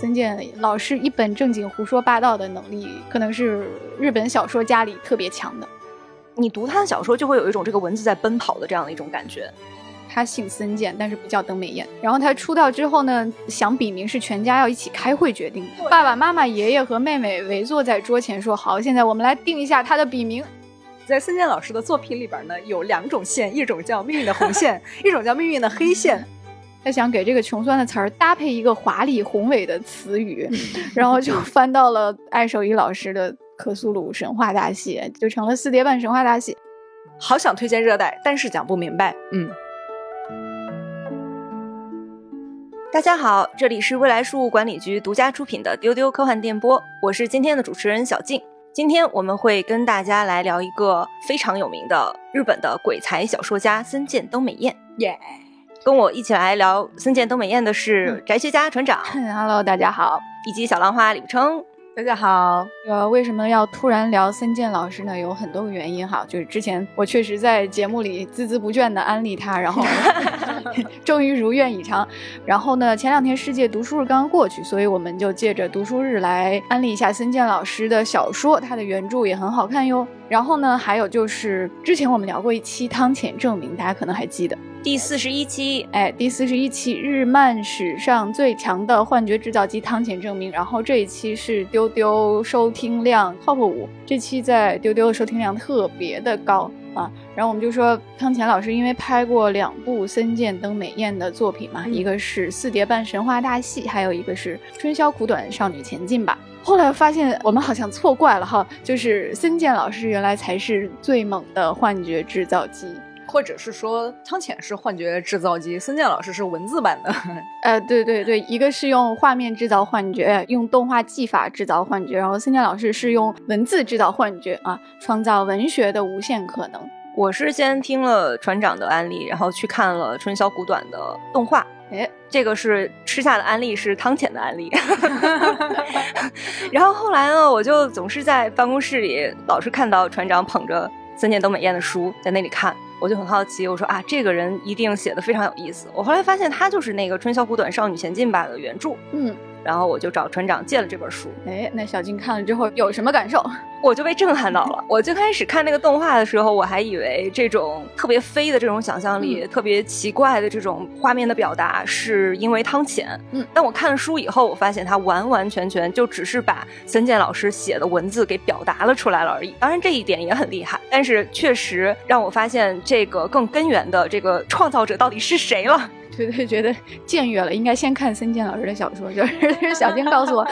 森健老师一本正经胡说八道的能力，可能是日本小说家里特别强的。你读他的小说，就会有一种这个文字在奔跑的这样的一种感觉。他姓森健，但是不叫登美彦。然后他出道之后呢，想笔名是全家要一起开会决定的。爸爸妈妈、爷爷和妹妹围坐在桌前说：“好，现在我们来定一下他的笔名。”在森健老师的作品里边呢，有两种线，一种叫命运的红线，一种叫命运的黑线。他想给这个穷酸的词儿搭配一个华丽宏伟的词语，然后就翻到了艾守一老师的《克苏鲁神话大戏》，就成了四叠半神话大戏。好想推荐热带，但是讲不明白。嗯。大家好，这里是未来事务管理局独家出品的丢丢科幻电波，我是今天的主持人小静。今天我们会跟大家来聊一个非常有名的日本的鬼才小说家森见登美彦。耶，跟我一起来聊森见登美彦的是宅学家船长。Hello，大家好，以及小浪花李不称。大家好，呃，为什么要突然聊森健老师呢？有很多个原因哈，就是之前我确实在节目里孜孜不倦的安利他，然后 终于如愿以偿。然后呢，前两天世界读书日刚刚过去，所以我们就借着读书日来安利一下森健老师的小说，他的原著也很好看哟。然后呢，还有就是之前我们聊过一期汤浅证明，大家可能还记得。第四十一期，哎，第四十一期日漫史上最强的幻觉制造机汤浅证明。然后这一期是丢丢收听量 top 五，这期在丢丢的收听量特别的高啊。然后我们就说汤浅老师因为拍过两部森见登美彦的作品嘛，一个是四叠半神话大戏，还有一个是春宵苦短少女前进吧。后来发现我们好像错怪了哈，就是森健老师原来才是最猛的幻觉制造机。或者是说汤浅是幻觉制造机，森健老师是文字版的。呃，对对对，一个是用画面制造幻觉，用动画技法制造幻觉，然后森健老师是用文字制造幻觉啊，创造文学的无限可能。我是先听了船长的案例，然后去看了春宵苦短的动画。哎，这个是吃下的案例，是汤浅的安利。然后后来呢，我就总是在办公室里老是看到船长捧着森见斗美彦的书在那里看。我就很好奇，我说啊，这个人一定写的非常有意思。我后来发现他就是那个《春宵苦短，少女前进吧》的原著。嗯。然后我就找船长借了这本书。哎，那小金看了之后有什么感受？我就被震撼到了。我最开始看那个动画的时候，我还以为这种特别飞的这种想象力，特别奇怪的这种画面的表达，是因为汤浅。嗯，但我看了书以后，我发现他完完全全就只是把森健老师写的文字给表达了出来了而已。当然这一点也很厉害，但是确实让我发现这个更根源的这个创造者到底是谁了。对对，觉得僭越了，应该先看森健老师的小说。就是小静告诉我，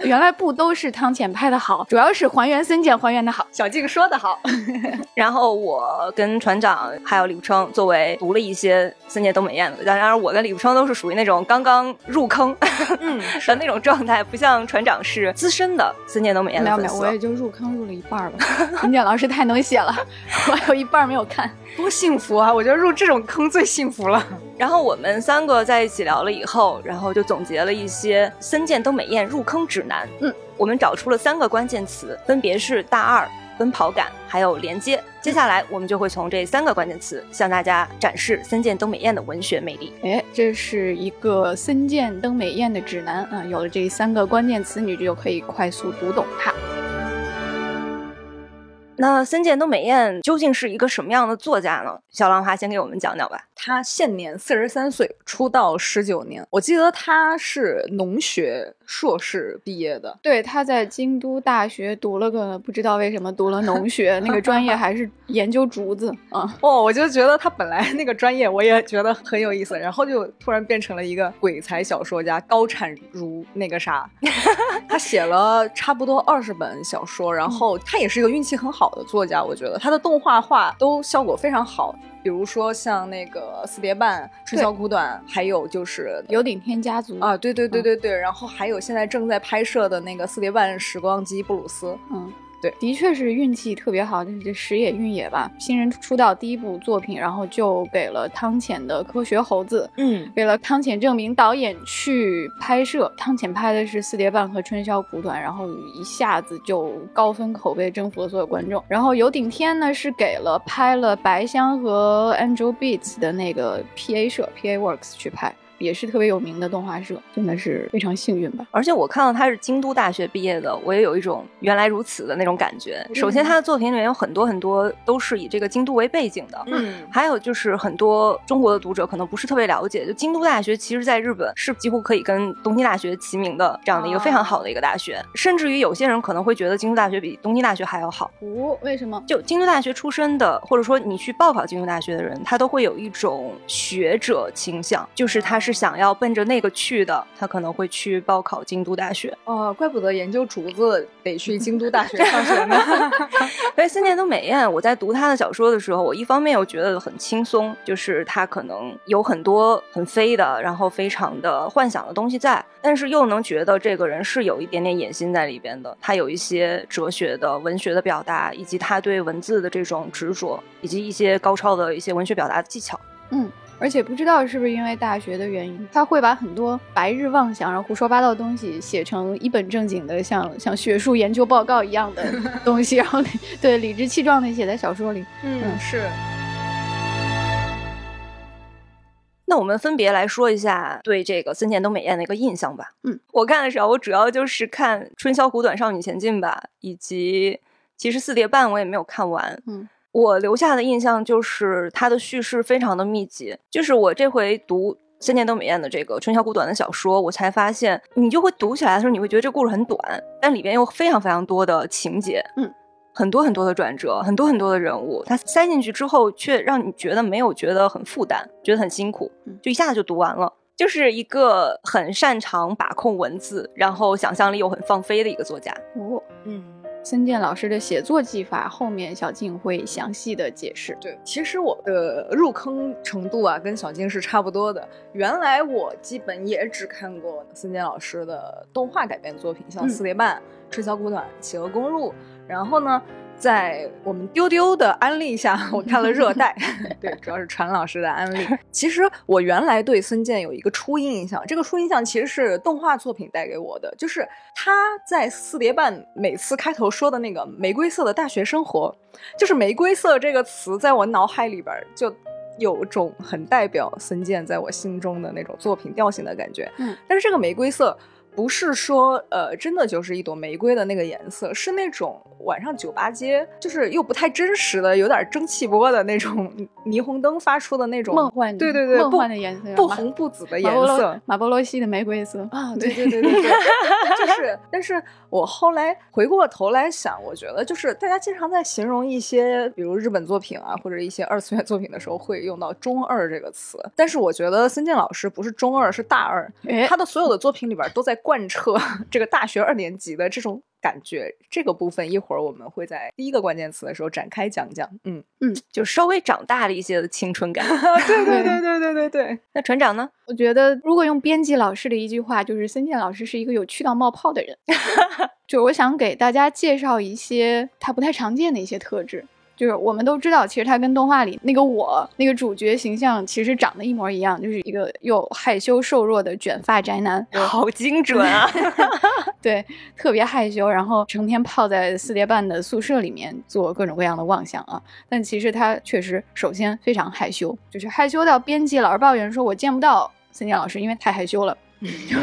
原来不都是汤浅拍的好，主要是还原森健还原的好。小静说的好。然后我跟船长还有李富称作为读了一些森健东美彦的，当然我跟李富称都是属于那种刚刚入坑嗯 的那种状态，不像船长是资深的森健东美彦的没有没有，我也就入坑入了一半吧。森健老师太能写了，我有一半没有看。多幸福啊！我觉得入这种坑最幸福了。然后我们三个在一起聊了以后，然后就总结了一些森见登美彦入坑指南。嗯，我们找出了三个关键词，分别是大二、奔跑感，还有连接。接下来我们就会从这三个关键词向大家展示森见登美彦的文学魅力。哎，这是一个森见登美彦的指南啊！有了这三个关键词，你就可以快速读懂它。那森见都美彦究竟是一个什么样的作家呢？小浪花先给我们讲讲吧。他现年四十三岁，出道十九年。我记得他是农学硕士毕业的。对，他在京都大学读了个不知道为什么读了农学，那个专业还是研究竹子啊。哦，我就觉得他本来那个专业我也觉得很有意思，然后就突然变成了一个鬼才小说家，高产如那个啥。他写了差不多二十本小说，然后他也是一个运气很好的作家。我觉得他的动画画都效果非常好。比如说像那个四叠半、春宵苦短，还有就是有顶天家族啊，对对对对对，然后还有现在正在拍摄的那个四叠半时光机布鲁斯，嗯。对，的确是运气特别好，就是这时也运也吧。新人出道第一部作品，然后就给了汤浅的《科学猴子》，嗯，给了汤浅证明导演去拍摄。汤浅拍的是《四叠半》和《春宵苦短》，然后一下子就高分口碑，征服了所有观众。然后有顶天呢是给了拍了白香和 Angel Beats 的那个 PA 社 PA Works 去拍。也是特别有名的动画社，真的是非常幸运吧。而且我看到他是京都大学毕业的，我也有一种原来如此的那种感觉。首先，他的作品里面有很多很多都是以这个京都为背景的，嗯，还有就是很多中国的读者可能不是特别了解，就京都大学其实在日本是几乎可以跟东京大学齐名的这样的一个非常好的一个大学，甚至于有些人可能会觉得京都大学比东京大学还要好。哦，为什么？就京都大学出身的，或者说你去报考京都大学的人，他都会有一种学者倾向，就是他是想要奔着那个去的，他可能会去报考京都大学。哦，怪不得研究竹子得去京都大学 上学呢。所以森田都美彦，我在读他的小说的时候，我一方面又觉得很轻松，就是他可能有很多很飞的，然后非常的幻想的东西在，但是又能觉得这个人是有一点点野心在里边的，他有一些哲学的、文学的表达，以及他对文字的这种执着，以及一些高超的一些文学表达的技巧。嗯。而且不知道是不是因为大学的原因，他会把很多白日妄想、然后胡说八道的东西写成一本正经的，像像学术研究报告一样的 东西，然后对理直气壮的写在小说里。嗯，是。那我们分别来说一下对这个森田东美彦的一个印象吧。嗯，我看的时候，我主要就是看《春宵苦短，少女前进》吧，以及其实《四叠半》我也没有看完。嗯。我留下的印象就是它的叙事非常的密集，就是我这回读森田斗美艳的这个《春宵苦短》的小说，我才发现，你就会读起来的时候，你会觉得这故事很短，但里边有非常非常多的情节，嗯，很多很多的转折，很多很多的人物，它塞进去之后，却让你觉得没有觉得很负担，觉得很辛苦，就一下子就读完了，就是一个很擅长把控文字，然后想象力又很放飞的一个作家。哦，嗯。森健老师的写作技法，后面小静会详细的解释。对，其实我的入坑程度啊，跟小静是差不多的。原来我基本也只看过森健老师的动画改编作品，像《四叠半》《春宵苦短》《企鹅公路》，然后呢。在我们丢丢的安利下，我看了《热带》，对，主要是传老师的安利。其实我原来对孙健有一个初印象，这个初印象其实是动画作品带给我的，就是他在四叠半每次开头说的那个“玫瑰色的大学生活”，就是“玫瑰色”这个词，在我脑海里边就有种很代表孙健在我心中的那种作品调性的感觉。嗯，但是这个玫瑰色。不是说，呃，真的就是一朵玫瑰的那个颜色，是那种晚上酒吧街，就是又不太真实的，有点蒸汽波的那种霓虹灯发出的那种梦幻，对对对，梦幻的颜色，不红不紫的颜色，马波罗西的玫瑰色啊，对对对对对，就是。但是我后来回过头来想，我觉得就是大家经常在形容一些，比如日本作品啊，或者一些二次元作品的时候，会用到“中二”这个词。但是我觉得森健老师不是中二，是大二，他的所有的作品里边都在。贯彻这个大学二年级的这种感觉，这个部分一会儿我们会在第一个关键词的时候展开讲讲。嗯嗯，就稍微长大了一些的青春感。对对对对对对对。那船长呢？我觉得如果用编辑老师的一句话，就是森健老师是一个有趣到冒泡的人。就我想给大家介绍一些他不太常见的一些特质。就是我们都知道，其实他跟动画里那个我那个主角形象其实长得一模一样，就是一个又害羞瘦弱的卷发宅男，好精准啊！对，特别害羞，然后成天泡在四叠半的宿舍里面做各种各样的妄想啊。但其实他确实首先非常害羞，就是害羞到编辑老是抱怨说：“我见不到森健老师，因为太害羞了。” 就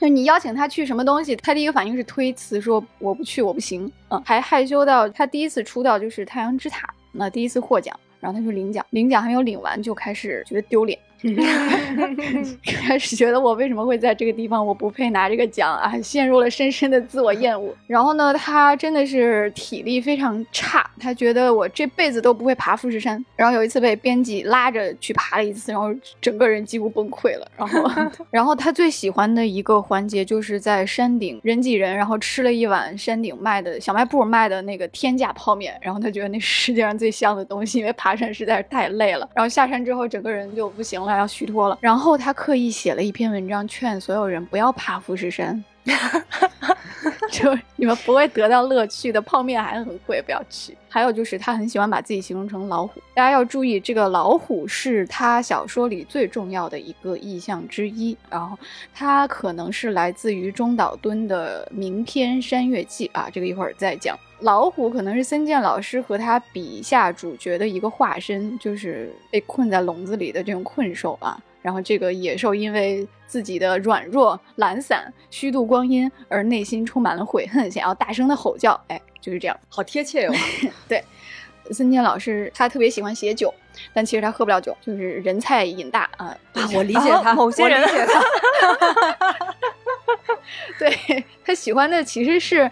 就你邀请他去什么东西，他第一个反应是推辞，说我不去，我不行。嗯，还害羞到他第一次出道就是《太阳之塔》，那第一次获奖，然后他就领奖，领奖还没有领完就开始觉得丢脸。开始觉得我为什么会在这个地方？我不配拿这个奖啊！陷入了深深的自我厌恶。然后呢，他真的是体力非常差，他觉得我这辈子都不会爬富士山。然后有一次被编辑拉着去爬了一次，然后整个人几乎崩溃了。然后，然后他最喜欢的一个环节就是在山顶人挤人，然后吃了一碗山顶卖的小卖部卖的那个天价泡面。然后他觉得那是世界上最香的东西，因为爬山实在是太累了。然后下山之后，整个人就不行了。要虚脱了，然后他刻意写了一篇文章，劝所有人不要怕富士山，就你们不会得到乐趣的。泡面还很贵，不要去。还有就是他很喜欢把自己形容成老虎，大家要注意，这个老虎是他小说里最重要的一个意象之一。然后他可能是来自于中岛敦的名篇《山月记》啊，这个一会儿再讲。老虎可能是森健老师和他笔下主角的一个化身，就是被困在笼子里的这种困兽啊。然后这个野兽因为自己的软弱、懒散、虚度光阴而内心充满了悔恨，想要大声的吼叫。哎，就是这样，好贴切哟。对，孙健老师他特别喜欢写酒，但其实他喝不了酒，就是人菜瘾大啊。我理解他，某些人。对他喜欢的其实是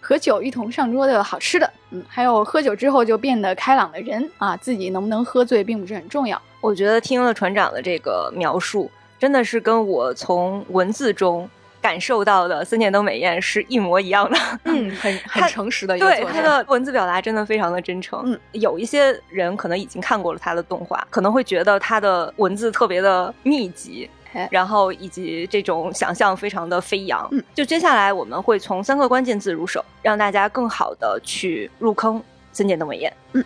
和酒一同上桌的好吃的，嗯，还有喝酒之后就变得开朗的人啊。自己能不能喝醉并不是很重要。我觉得听了船长的这个描述，真的是跟我从文字中感受到的森田登美彦是一模一样的。嗯，很很诚实的一个对他的文字表达真的非常的真诚。嗯，有一些人可能已经看过了他的动画，可能会觉得他的文字特别的密集。然后以及这种想象非常的飞扬，嗯，就接下来我们会从三个关键字入手，让大家更好的去入坑森田的美彦，嗯。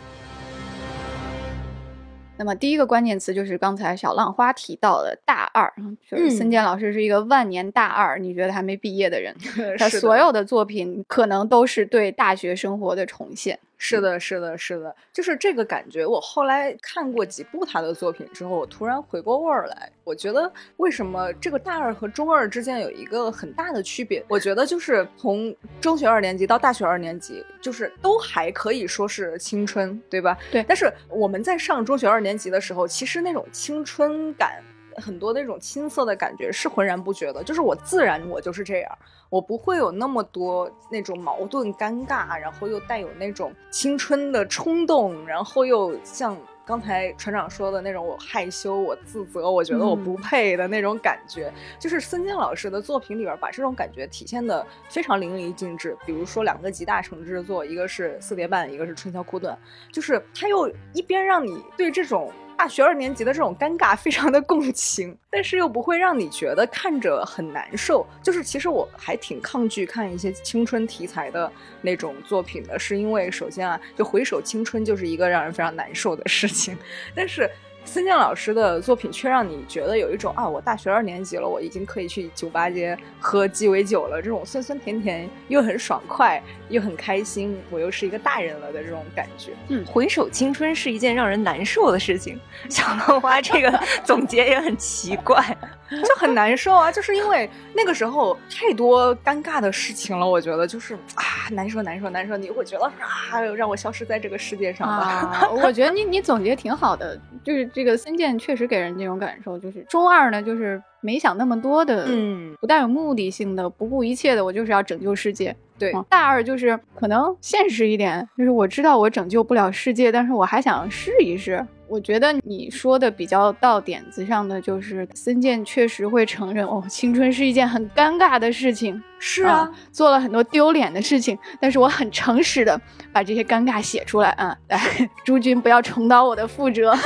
那么第一个关键词就是刚才小浪花提到的大二，就是森健老师是一个万年大二，你觉得还没毕业的人，他所有的作品可能都是对大学生活的重现。是的，是的，是的，就是这个感觉。我后来看过几部他的作品之后，我突然回过味儿来，我觉得为什么这个大二和中二之间有一个很大的区别？我觉得就是从中学二年级到大学二年级，就是都还可以说是青春，对吧？对。但是我们在上中学二年级的时候，其实那种青春感。很多那种青涩的感觉是浑然不觉的，就是我自然我就是这样，我不会有那么多那种矛盾尴尬，然后又带有那种青春的冲动，然后又像刚才船长说的那种我害羞、我自责、我觉得我不配的那种感觉，就是孙坚老师的作品里边把这种感觉体现的非常淋漓尽致。比如说两个集大成之作，一个是《四叠半》，一个是《春宵苦短》，就是他又一边让你对这种。大学二年级的这种尴尬，非常的共情，但是又不会让你觉得看着很难受。就是其实我还挺抗拒看一些青春题材的那种作品的，是因为首先啊，就回首青春就是一个让人非常难受的事情，但是。孙健老师的作品却让你觉得有一种啊，我大学二年级了，我已经可以去酒吧街喝鸡尾酒了，这种酸酸甜甜又很爽快又很开心，我又是一个大人了的这种感觉。嗯，回首青春是一件让人难受的事情。小浪花这个总结也很奇怪，就很难受啊，就是因为那个时候太多尴尬的事情了，我觉得就是啊，难受难受难受，你会觉得啊，让我消失在这个世界上吧。我觉得你你总结挺好的，就是。这个森健确实给人这种感受，就是中二呢，就是没想那么多的，嗯，不带有目的性的，不顾一切的，我就是要拯救世界。对，大二就是可能现实一点，就是我知道我拯救不了世界，但是我还想试一试。我觉得你说的比较到点子上的，就是森健确实会承认，哦，青春是一件很尴尬的事情。是啊，做了很多丢脸的事情，但是我很诚实的把这些尴尬写出来啊！来，诸君不要重蹈我的覆辙。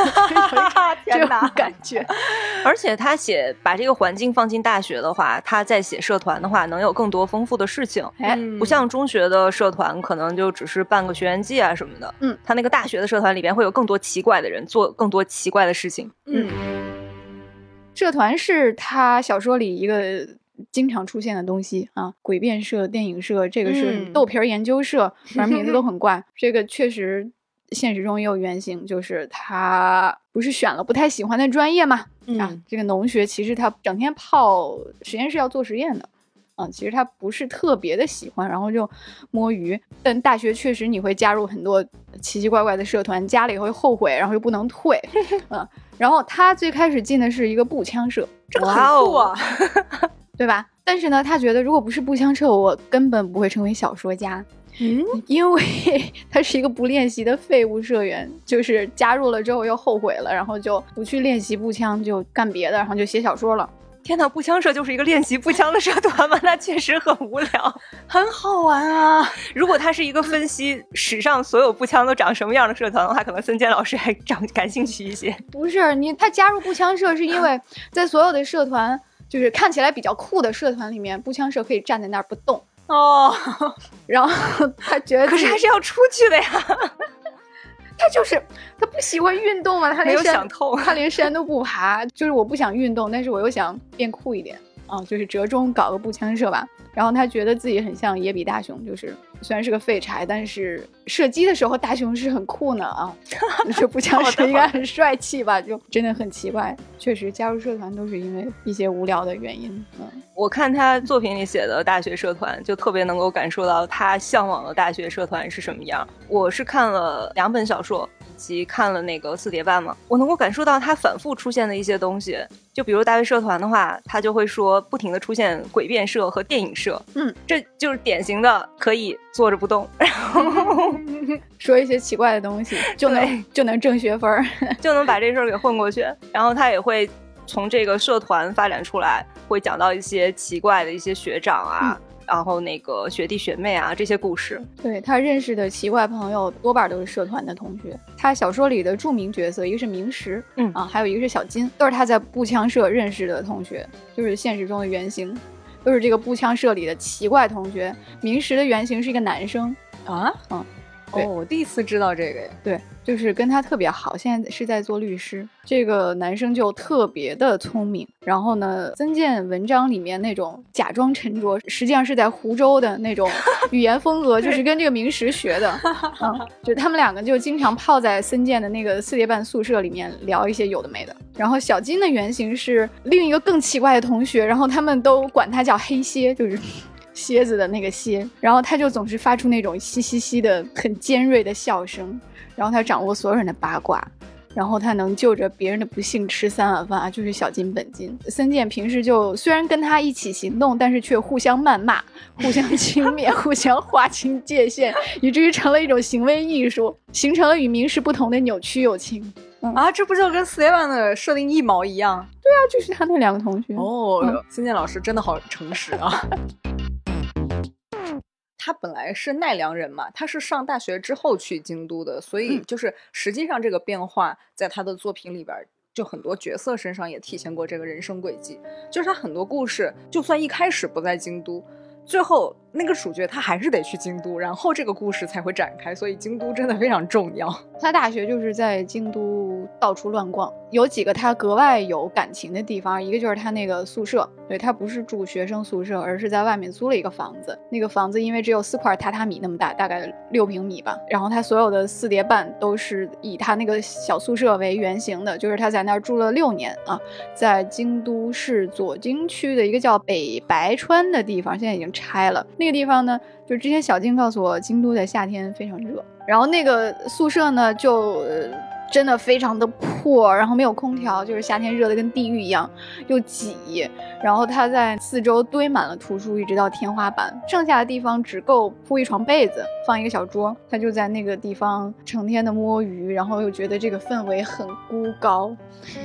天哪，感觉。而且他写把这个环境放进大学的话，他在写社团的话，能有更多丰富的事情。哎，不像中学的社团，可能就只是办个学员季啊什么的。嗯，他那个大学的社团里边会有更多奇怪的人，做更多奇怪的事情。嗯，社团是他小说里一个。经常出现的东西啊，诡辩社、电影社，这个是豆皮儿研究社，反正名字都很怪。这个确实现实中也有原型，就是他不是选了不太喜欢的专业嘛？啊，这个农学其实他整天泡实验室要做实验的，嗯，其实他不是特别的喜欢，然后就摸鱼。但大学确实你会加入很多奇奇怪怪的社团，加了以后后悔，然后又不能退，嗯。然后他最开始进的是一个步枪社，这个很酷啊。对吧？但是呢，他觉得如果不是步枪社，我根本不会成为小说家。嗯，因为 他是一个不练习的废物社员，就是加入了之后又后悔了，然后就不去练习步枪，就干别的，然后就写小说了。天哪，步枪社就是一个练习步枪的社团吗？那确实很无聊，很好玩啊！如果他是一个分析史上所有步枪都长什么样的社团的话，可能森坚老师还长感兴趣一些。不是你，他加入步枪社是因为在所有的社团。就是看起来比较酷的社团里面，步枪社可以站在那儿不动哦。然后他觉得，可是还是要出去的呀。他就是他不喜欢运动嘛，他连山他连山都不爬。就是我不想运动，但是我又想变酷一点啊，就是折中搞个步枪社吧。然后他觉得自己很像野比大雄，就是虽然是个废柴，但是射击的时候大雄是很酷呢啊！这步枪社应该很帅气吧？就真的很奇怪。确实，加入社团都是因为一些无聊的原因。嗯，我看他作品里写的大学社团，就特别能够感受到他向往的大学社团是什么样。我是看了两本小说。及看了那个四叠半嘛，我能够感受到他反复出现的一些东西。就比如大学社团的话，他就会说不停的出现诡辩社和电影社，嗯，这就是典型的可以坐着不动，然后说一些奇怪的东西，就能就能挣学分，就能把这事儿给混过去。然后他也会从这个社团发展出来，会讲到一些奇怪的一些学长啊。然后那个学弟学妹啊，这些故事，对他认识的奇怪朋友多半都是社团的同学。他小说里的著名角色，一个是明石，嗯啊，还有一个是小金，都是他在步枪社认识的同学，就是现实中的原型，都是这个步枪社里的奇怪同学。明石的原型是一个男生啊，嗯，哦，我第一次知道这个呀，对。就是跟他特别好，现在是在做律师。这个男生就特别的聪明，然后呢，曾健文章里面那种假装沉着，实际上是在湖州的那种 语言风格，就是跟这个明石学的。嗯，就他们两个就经常泡在森健的那个四叠半宿舍里面聊一些有的没的。然后小金的原型是另一个更奇怪的同学，然后他们都管他叫黑蝎，就是蝎子的那个蝎。然后他就总是发出那种嘻嘻嘻的很尖锐的笑声。然后他掌握所有人的八卦，然后他能就着别人的不幸吃三碗饭啊，就是小金本金。森健平时就虽然跟他一起行动，但是却互相谩骂、互相轻蔑、互相划清界限，以至于成了一种行为艺术，形成了与明时不同的扭曲友情。啊，这不就跟 Seven 的设定一毛一样？对啊，就是他那两个同学。哦，森健老师真的好诚实啊。他本来是奈良人嘛，他是上大学之后去京都的，所以就是实际上这个变化在他的作品里边，就很多角色身上也体现过这个人生轨迹，就是他很多故事，就算一开始不在京都。最后那个主角他还是得去京都，然后这个故事才会展开，所以京都真的非常重要。他大学就是在京都到处乱逛，有几个他格外有感情的地方，一个就是他那个宿舍，对他不是住学生宿舍，而是在外面租了一个房子。那个房子因为只有四块榻榻米那么大，大概六平米吧。然后他所有的四叠半都是以他那个小宿舍为原型的，就是他在那儿住了六年啊，在京都市左京区的一个叫北白川的地方，现在已经。拆了那个地方呢，就之前小金告诉我，京都的夏天非常热，然后那个宿舍呢就。真的非常的破，然后没有空调，就是夏天热的跟地狱一样，又挤。然后他在四周堆满了图书，一直到天花板，剩下的地方只够铺一床被子，放一个小桌。他就在那个地方成天的摸鱼，然后又觉得这个氛围很孤高，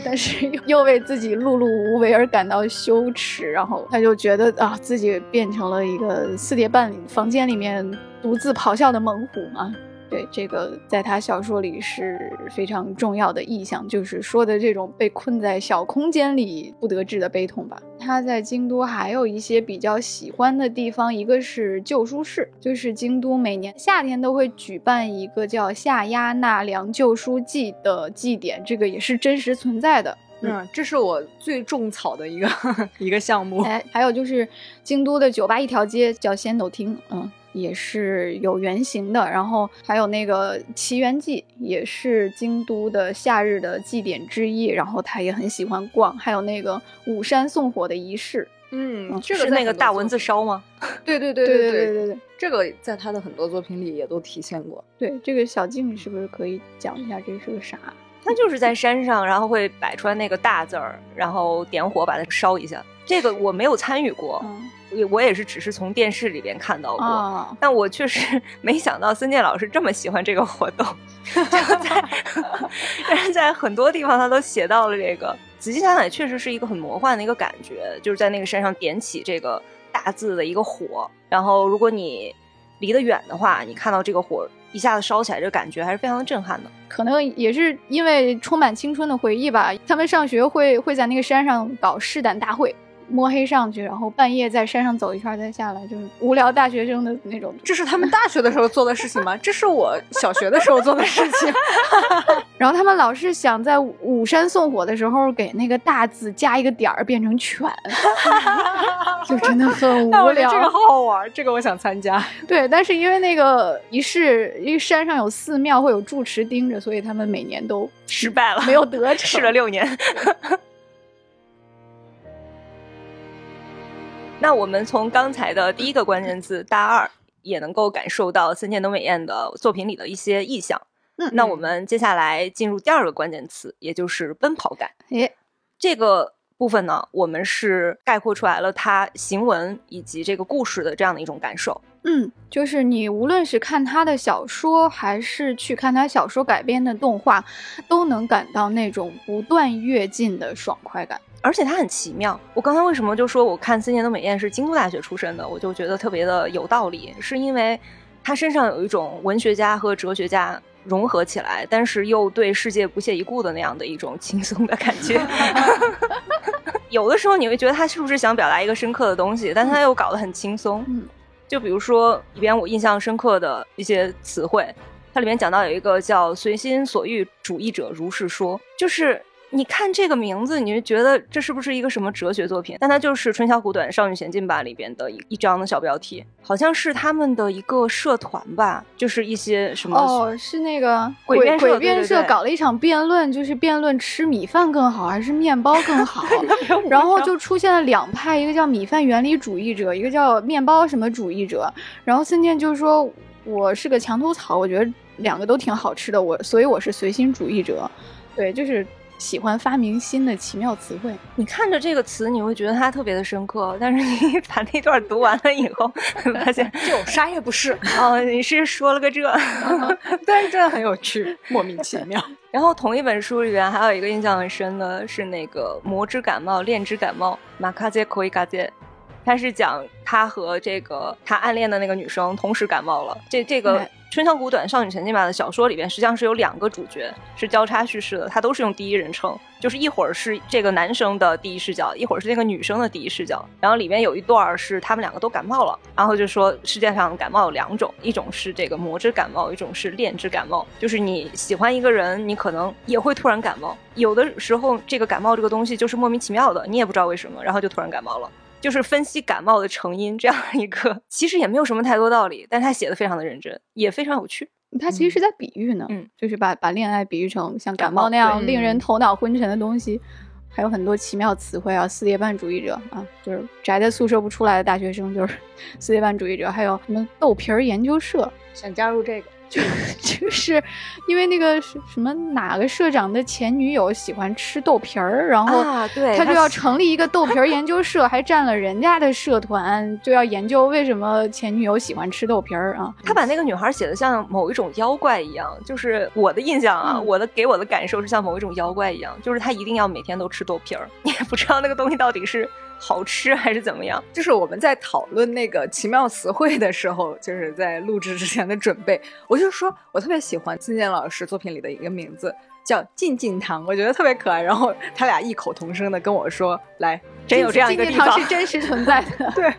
但是又 为自己碌碌无为而感到羞耻。然后他就觉得啊，自己变成了一个四叠半房间里面独自咆哮的猛虎嘛。对这个，在他小说里是非常重要的意象，就是说的这种被困在小空间里不得志的悲痛吧。他在京都还有一些比较喜欢的地方，一个是旧书市，就是京都每年夏天都会举办一个叫夏鸭纳凉旧书祭的祭典，这个也是真实存在的。嗯，这是我最种草的一个 一个项目。哎，还有就是京都的酒吧一条街叫仙斗厅，嗯。也是有原型的，然后还有那个奇缘记，也是京都的夏日的祭典之一，然后他也很喜欢逛。还有那个五山送火的仪式，嗯，这个是那个大蚊子烧吗？对对对对对对对对，这个在他的很多作品里也都体现过。对，这个小静是不是可以讲一下这是个啥？他就是在山上，然后会摆出来那个大字儿，然后点火把它烧一下。这个我没有参与过。我也是只是从电视里边看到过，但我确实 没想到孙健老师这么喜欢这个活动，就在但是在很多地方他都写到了这个。仔细想想，确实是一个很魔幻的一个感觉，就是在那个山上点起这个大字的一个火，然后如果你离得远的话，你看到这个火一下子烧起来，这感觉还是非常的震撼的。可能也是因为充满青春的回忆吧，他们上学会会在那个山上搞试胆大会。摸黑上去，然后半夜在山上走一圈再下来，就是无聊大学生的那种。这是他们大学的时候做的事情吗？这是我小学的时候做的事情。然后他们老是想在武山送火的时候给那个大字加一个点儿，变成犬，就真的很无聊。这个好好玩，这个我想参加。对，但是因为那个仪式，因为山上有寺庙，会有住持盯着，所以他们每年都失败了，没有得逞，试了六年。那我们从刚才的第一个关键字“大二”也能够感受到森田斗美彦的作品里的一些意象。嗯，那我们接下来进入第二个关键词，也就是奔跑感。诶，这个部分呢，我们是概括出来了他行文以及这个故事的这样的一种感受。嗯，就是你无论是看他的小说，还是去看他小说改编的动画，都能感到那种不断跃进的爽快感。而且他很奇妙。我刚才为什么就说我看森田的美彦是京都大学出身的，我就觉得特别的有道理，是因为他身上有一种文学家和哲学家融合起来，但是又对世界不屑一顾的那样的一种轻松的感觉。有的时候你会觉得他是不是想表达一个深刻的东西，但他又搞得很轻松。嗯，就比如说里边我印象深刻的一些词汇，它里面讲到有一个叫“随心所欲主义者如是说”，就是。你看这个名字，你就觉得这是不是一个什么哲学作品？但它就是《春宵苦短，少女前进吧》里边的一一章的小标题，好像是他们的一个社团吧，就是一些什么哦，是那个鬼鬼辩社搞了一场辩论，就是辩论吃米饭更好还是面包更好，然后就出现了两派，一个叫米饭原理主义者，一个叫面包什么主义者。然后孙健就说：“我是个墙头草，我觉得两个都挺好吃的，我所以我是随心主义者。”对，就是。喜欢发明新的奇妙词汇。你看着这个词，你会觉得它特别的深刻，但是你把那段读完了以后，发现就啥也不是。哦，你是说了个这，但是真的很有趣，莫名其妙。然后同一本书里边还有一个印象很深的是那个魔之感冒，恋之感冒，马卡杰可以卡杰，他是讲他和这个他暗恋的那个女生同时感冒了。这这个。春宵苦短，少女前进吧的小说里边，实际上是有两个主角是交叉叙事的，它都是用第一人称，就是一会儿是这个男生的第一视角，一会儿是那个女生的第一视角。然后里面有一段是他们两个都感冒了，然后就说世界上感冒有两种，一种是这个魔之感冒，一种是恋之感冒，就是你喜欢一个人，你可能也会突然感冒，有的时候这个感冒这个东西就是莫名其妙的，你也不知道为什么，然后就突然感冒了。就是分析感冒的成因这样一个，其实也没有什么太多道理，但他写的非常的认真，也非常有趣。他其实是在比喻呢，嗯，就是把把恋爱比喻成像感冒那样令人头脑昏沉的东西，还有很多奇妙词汇啊，四叠半主义者啊，就是宅在宿舍不出来的大学生，就是 四叠半主义者，还有什么豆皮儿研究社，想加入这个。就 就是因为那个什么哪个社长的前女友喜欢吃豆皮儿，然后他就要成立一个豆皮儿研究社，还占了人家的社团，就要研究为什么前女友喜欢吃豆皮儿啊。他把那个女孩写的像某一种妖怪一样，就是我的印象啊，我的给我的感受是像某一种妖怪一样，就是他一定要每天都吃豆皮儿，你也不知道那个东西到底是。好吃还是怎么样？就是我们在讨论那个奇妙词汇的时候，就是在录制之前的准备，我就说我特别喜欢孙健老师作品里的一个名字叫“静静堂”，我觉得特别可爱。然后他俩异口同声的跟我说：“来，真有这样一个地方是真实存在的。”对，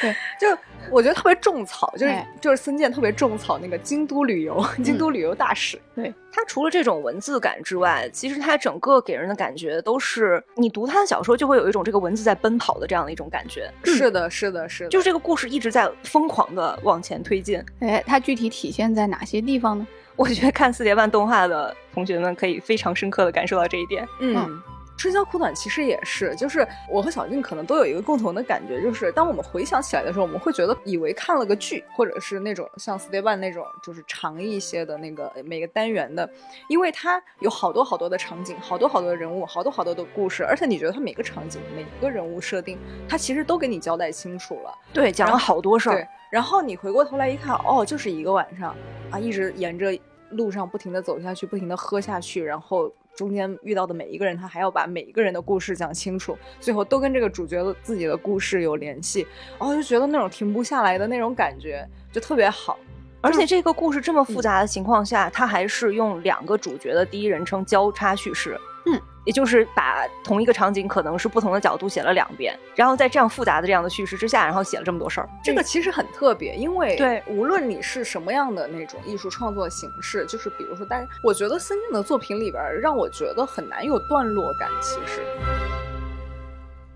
对，就。我觉得特别种草，就是就是森健特别种草那个京都旅游，京都旅游大使。对他除了这种文字感之外，其实他整个给人的感觉都是，你读他的小说就会有一种这个文字在奔跑的这样的一种感觉。是的，是的，是的，就是这个故事一直在疯狂的往前推进。哎，它具体体现在哪些地方呢？我觉得看四叠半动画的同学们可以非常深刻的感受到这一点。嗯。春宵苦短其实也是，就是我和小俊可能都有一个共同的感觉，就是当我们回想起来的时候，我们会觉得以为看了个剧，或者是那种像《s t a y One》那种就是长一些的那个每个单元的，因为它有好多好多的场景，好多好多的人物，好多好多的故事，而且你觉得它每个场景、每个人物设定，它其实都给你交代清楚了，对，讲了好多事儿。对，然后你回过头来一看，哦，就是一个晚上啊，一直沿着路上不停的走下去，不停的喝下去，然后。中间遇到的每一个人，他还要把每一个人的故事讲清楚，最后都跟这个主角的自己的故事有联系，然后就觉得那种停不下来的那种感觉就特别好。而且这个故事这么复杂的情况下，他还是用两个主角的第一人称交叉叙事。嗯，也就是把同一个场景可能是不同的角度写了两遍，然后在这样复杂的这样的叙事之下，然后写了这么多事儿。这个其实很特别，因为对，无论你是什么样的那种艺术创作形式，就是比如说，但我觉得森静的作品里边让我觉得很难有段落感。其实，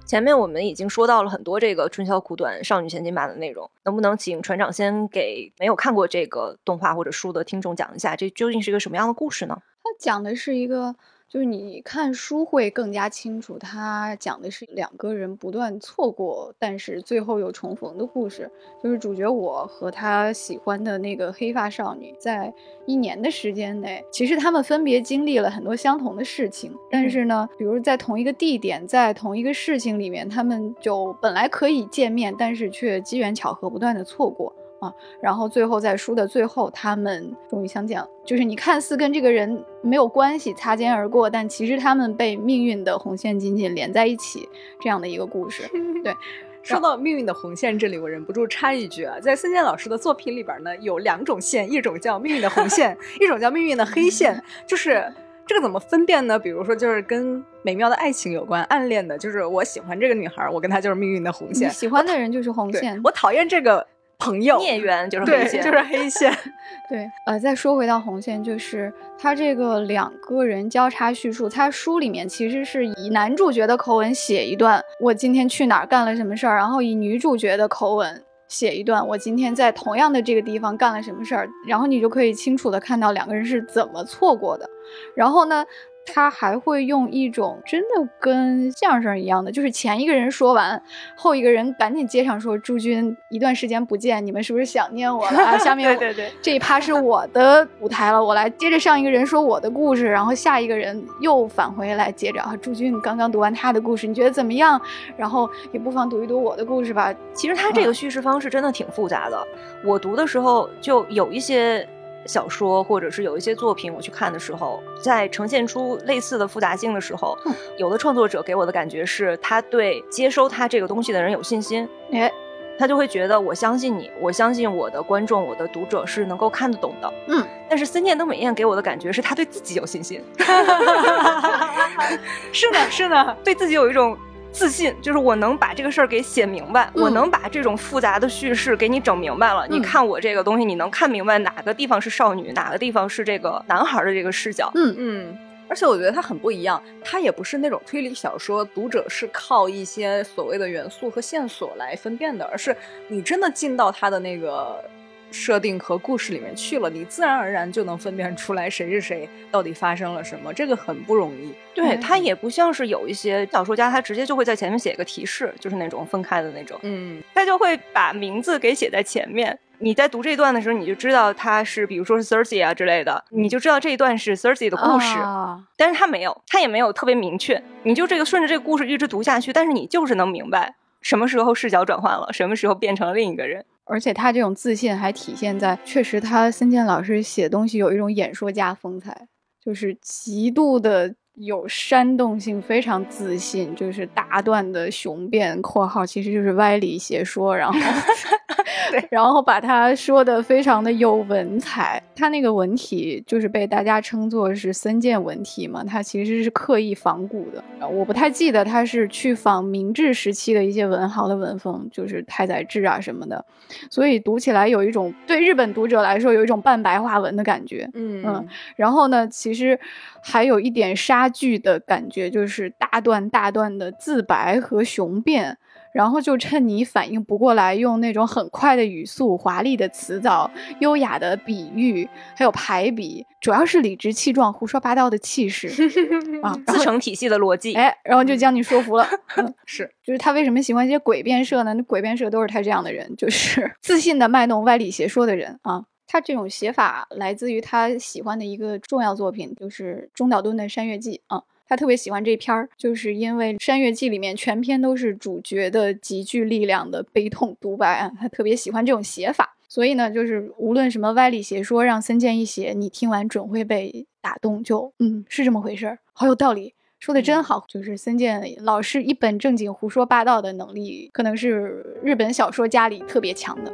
前面我们已经说到了很多这个春宵苦短、少女前进吧的内容，能不能请船长先给没有看过这个动画或者书的听众讲一下，这究竟是一个什么样的故事呢？它讲的是一个。就是你看书会更加清楚，它讲的是两个人不断错过，但是最后又重逢的故事。就是主角我和他喜欢的那个黑发少女，在一年的时间内，其实他们分别经历了很多相同的事情，但是呢，比如在同一个地点，在同一个事情里面，他们就本来可以见面，但是却机缘巧合不断的错过。啊，然后最后在书的最后，他们终于相见了。就是你看似跟这个人没有关系，擦肩而过，但其实他们被命运的红线紧紧连在一起，这样的一个故事。对，说到命运的红线，这里我忍不住插一句啊，在孙健老师的作品里边呢，有两种线，一种叫命运的红线，一种叫命运的黑线。就是这个怎么分辨呢？比如说，就是跟美妙的爱情有关，暗恋的，就是我喜欢这个女孩，我跟她就是命运的红线，喜欢的人就是红线，我讨厌这个。朋友孽缘就是黑线，就是黑线。对，呃，再说回到红线，就是他这个两个人交叉叙述，他书里面其实是以男主角的口吻写一段我今天去哪儿干了什么事儿，然后以女主角的口吻写一段我今天在同样的这个地方干了什么事儿，然后你就可以清楚的看到两个人是怎么错过的。然后呢？他还会用一种真的跟相声一样的，就是前一个人说完，后一个人赶紧接上说：“朱军一段时间不见，你们是不是想念我了？”下面 对对对，这一趴是我的舞台了，我来接着上一个人说我的故事，然后下一个人又返回来接着啊，朱军刚刚读完他的故事，你觉得怎么样？然后也不妨读一读我的故事吧。其实他这个叙事方式真的挺复杂的，我读的时候就有一些。小说或者是有一些作品，我去看的时候，在呈现出类似的复杂性的时候，有的创作者给我的感觉是他对接收他这个东西的人有信心，哎，他就会觉得我相信你，我相信我的观众、我的读者是能够看得懂的，嗯。但是森见登美彦给我的感觉是他对自己有信心 是的，是的，对自己有一种。自信就是我能把这个事儿给写明白，我能把这种复杂的叙事给你整明白了。你看我这个东西，你能看明白哪个地方是少女，哪个地方是这个男孩的这个视角？嗯嗯。而且我觉得它很不一样，它也不是那种推理小说，读者是靠一些所谓的元素和线索来分辨的，而是你真的进到他的那个。设定和故事里面去了，你自然而然就能分辨出来谁是谁，到底发生了什么，这个很不容易。对他也不像是有一些小说家，他直接就会在前面写一个提示，就是那种分开的那种。嗯，他就会把名字给写在前面。你在读这段的时候，你就知道他是，比如说是 Cersei 啊之类的，你就知道这一段是 Cersei 的故事。但是他没有，他也没有特别明确，你就这个顺着这个故事一直读下去，但是你就是能明白什么时候视角转换了，什么时候变成了另一个人。而且他这种自信还体现在，确实他孙健老师写东西有一种演说家风采，就是极度的。有煽动性，非常自信，就是大段的雄辩（括号其实就是歪理邪说），然后，对，然后把他说的非常的有文采。他那个文体就是被大家称作是森健文体嘛，他其实是刻意仿古的。我不太记得他是去仿明治时期的一些文豪的文风，就是太宰治啊什么的，所以读起来有一种对日本读者来说有一种半白话文的感觉。嗯嗯，然后呢，其实还有一点杀。剧的感觉就是大段大段的自白和雄辩，然后就趁你反应不过来，用那种很快的语速、华丽的词藻、优雅的比喻，还有排比，主要是理直气壮、胡说八道的气势 啊，自成体系的逻辑，哎，然后就将你说服了。是，就是他为什么喜欢一些诡辩社呢？那诡辩社都是他这样的人，就是 自信的卖弄、歪理邪说的人啊。他这种写法来自于他喜欢的一个重要作品，就是中岛敦的《山月记》啊。他特别喜欢这篇儿，就是因为《山月记》里面全篇都是主角的极具力量的悲痛独白啊。他特别喜欢这种写法，所以呢，就是无论什么歪理邪说，让森健一写，你听完准会被打动。就嗯，是这么回事儿，好有道理，说的真好。就是森健老是一本正经胡说八道的能力，可能是日本小说家里特别强的。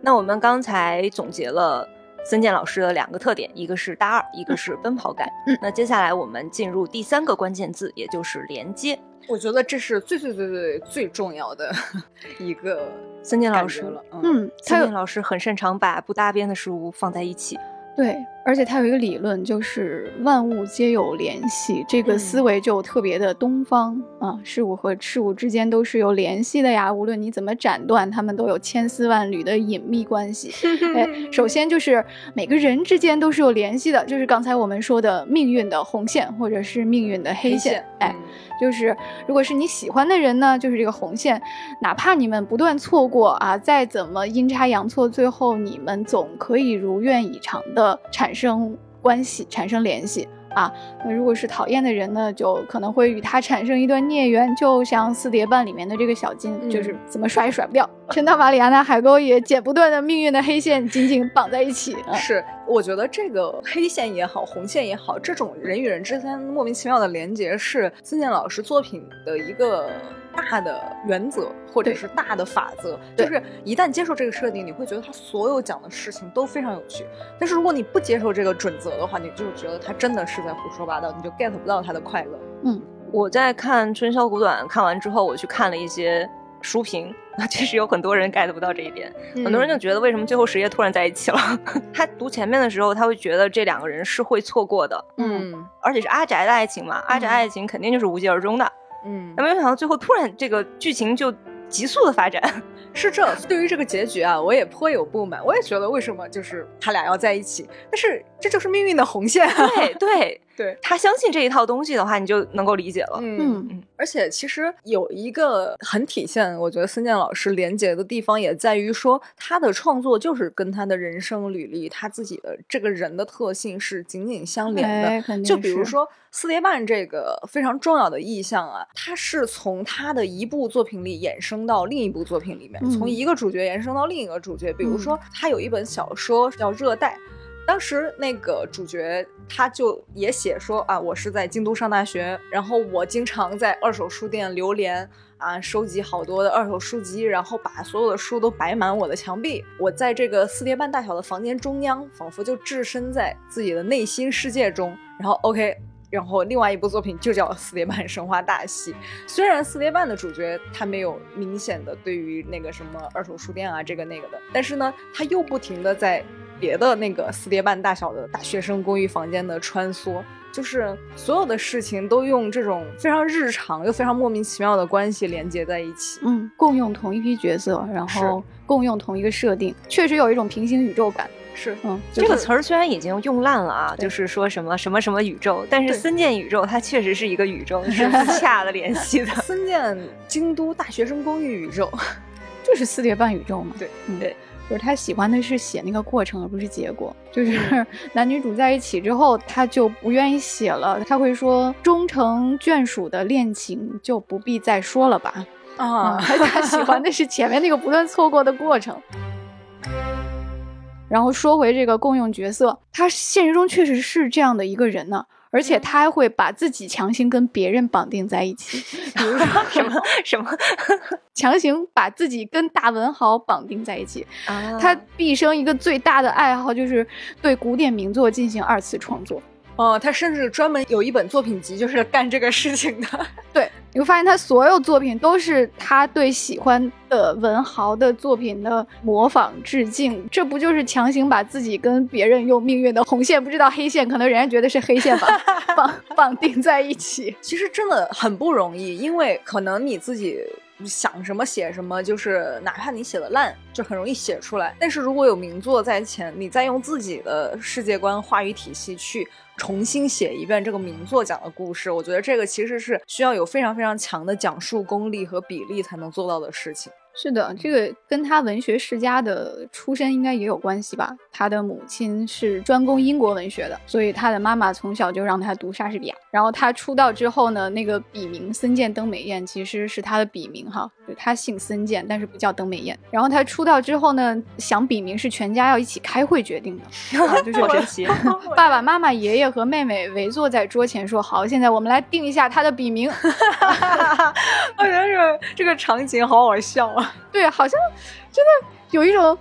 那我们刚才总结了孙健老师的两个特点，一个是大二，一个是奔跑感。嗯，那接下来我们进入第三个关键字，也就是连接。我觉得这是最最最最最重要的 一个孙健老师了。嗯，孙健老师很擅长把不搭边的事物放在一起。对，而且他有一个理论，就是万物皆有联系，这个思维就特别的东方啊，事物和事物之间都是有联系的呀，无论你怎么斩断，他们都有千丝万缕的隐秘关系。哎，首先就是每个人之间都是有联系的，就是刚才我们说的命运的红线，或者是命运的黑线。哎。就是，如果是你喜欢的人呢，就是这个红线，哪怕你们不断错过啊，再怎么阴差阳错，最后你们总可以如愿以偿的产生关系，产生联系。啊，那如果是讨厌的人呢，就可能会与他产生一段孽缘，就像《四叠半》里面的这个小金，就是怎么甩也甩不掉。圣塔玛里亚纳海沟也剪不断的命运的黑线紧紧绑在一起。是，我觉得这个黑线也好，红线也好，这种人与人之间莫名其妙的连接，是孙健老师作品的一个。大的原则或者是大的法则，就是一旦接受这个设定，你会觉得他所有讲的事情都非常有趣。但是如果你不接受这个准则的话，你就觉得他真的是在胡说八道，你就 get 不到他的快乐。嗯，我在看《春宵苦短》看完之后，我去看了一些书评，那确实有很多人 get 不到这一点。很多人就觉得为什么最后十页突然在一起了？他读前面的时候，他会觉得这两个人是会错过的。嗯，而且是阿宅的爱情嘛，阿宅爱情肯定就是无疾而终的。嗯，那没有想到最后突然这个剧情就急速的发展，是这。对于这个结局啊，我也颇有不满。我也觉得为什么就是他俩要在一起，但是这就是命运的红线。对对。对他相信这一套东西的话，你就能够理解了。嗯嗯，而且其实有一个很体现，我觉得孙健老师连接的地方也在于说，他的创作就是跟他的人生履历、他自己的这个人的特性是紧紧相连的。就比如说四叠半这个非常重要的意象啊，它是从他的一部作品里衍生到另一部作品里面，从一个主角延伸到另一个主角。比如说他有一本小说叫《热带》。当时那个主角他就也写说啊，我是在京都上大学，然后我经常在二手书店流连啊，收集好多的二手书籍，然后把所有的书都摆满我的墙壁。我在这个四叠半大小的房间中央，仿佛就置身在自己的内心世界中。然后 OK，然后另外一部作品就叫《四叠半神话大戏》。虽然四叠半的主角他没有明显的对于那个什么二手书店啊这个那个的，但是呢，他又不停的在。别的那个四叠半大小的大学生公寓房间的穿梭，就是所有的事情都用这种非常日常又非常莫名其妙的关系连接在一起。嗯，共用同一批角色，然后共用同一个设定，确实有一种平行宇宙感。是，嗯，这个词儿虽然已经用烂了啊，就是说什么什么什么宇宙，但是森建宇宙它确实是一个宇宙，是 自洽的联系的。森建京都大学生公寓宇宙，就是四叠半宇宙嘛。对，对。就是他喜欢的是写那个过程，而不是结果。就是男女主在一起之后，他就不愿意写了。他会说：“终成眷属的恋情就不必再说了吧。”啊，他喜欢的是前面那个不断错过的过程。然后说回这个共用角色，他现实中确实是这样的一个人呢。而且他还会把自己强行跟别人绑定在一起，比如说什么什么，强行把自己跟大文豪绑定在一起。他毕生一个最大的爱好就是对古典名作进行二次创作。哦，他甚至专门有一本作品集，就是干这个事情的。对，你会发现他所有作品都是他对喜欢的文豪的作品的模仿致敬。这不就是强行把自己跟别人用命运的红线，不知道黑线，可能人家觉得是黑线绑，绑绑定在一起。其实真的很不容易，因为可能你自己。想什么写什么，就是哪怕你写的烂，就很容易写出来。但是如果有名作在前，你再用自己的世界观、话语体系去重新写一遍这个名作讲的故事，我觉得这个其实是需要有非常非常强的讲述功力和比例才能做到的事情。是的，这个跟他文学世家的出身应该也有关系吧。他的母亲是专攻英国文学的，所以他的妈妈从小就让他读莎士比亚。然后他出道之后呢，那个笔名森健登美彦其实是他的笔名哈，他姓森健，但是不叫登美彦。然后他出道之后呢，想笔名是全家要一起开会决定的，就是好神奇。爸爸妈妈、爷爷和妹妹围坐在桌前说：“好，现在我们来定一下他的笔名。” 我觉得这个这个场景好好笑啊。对，好像真的有一种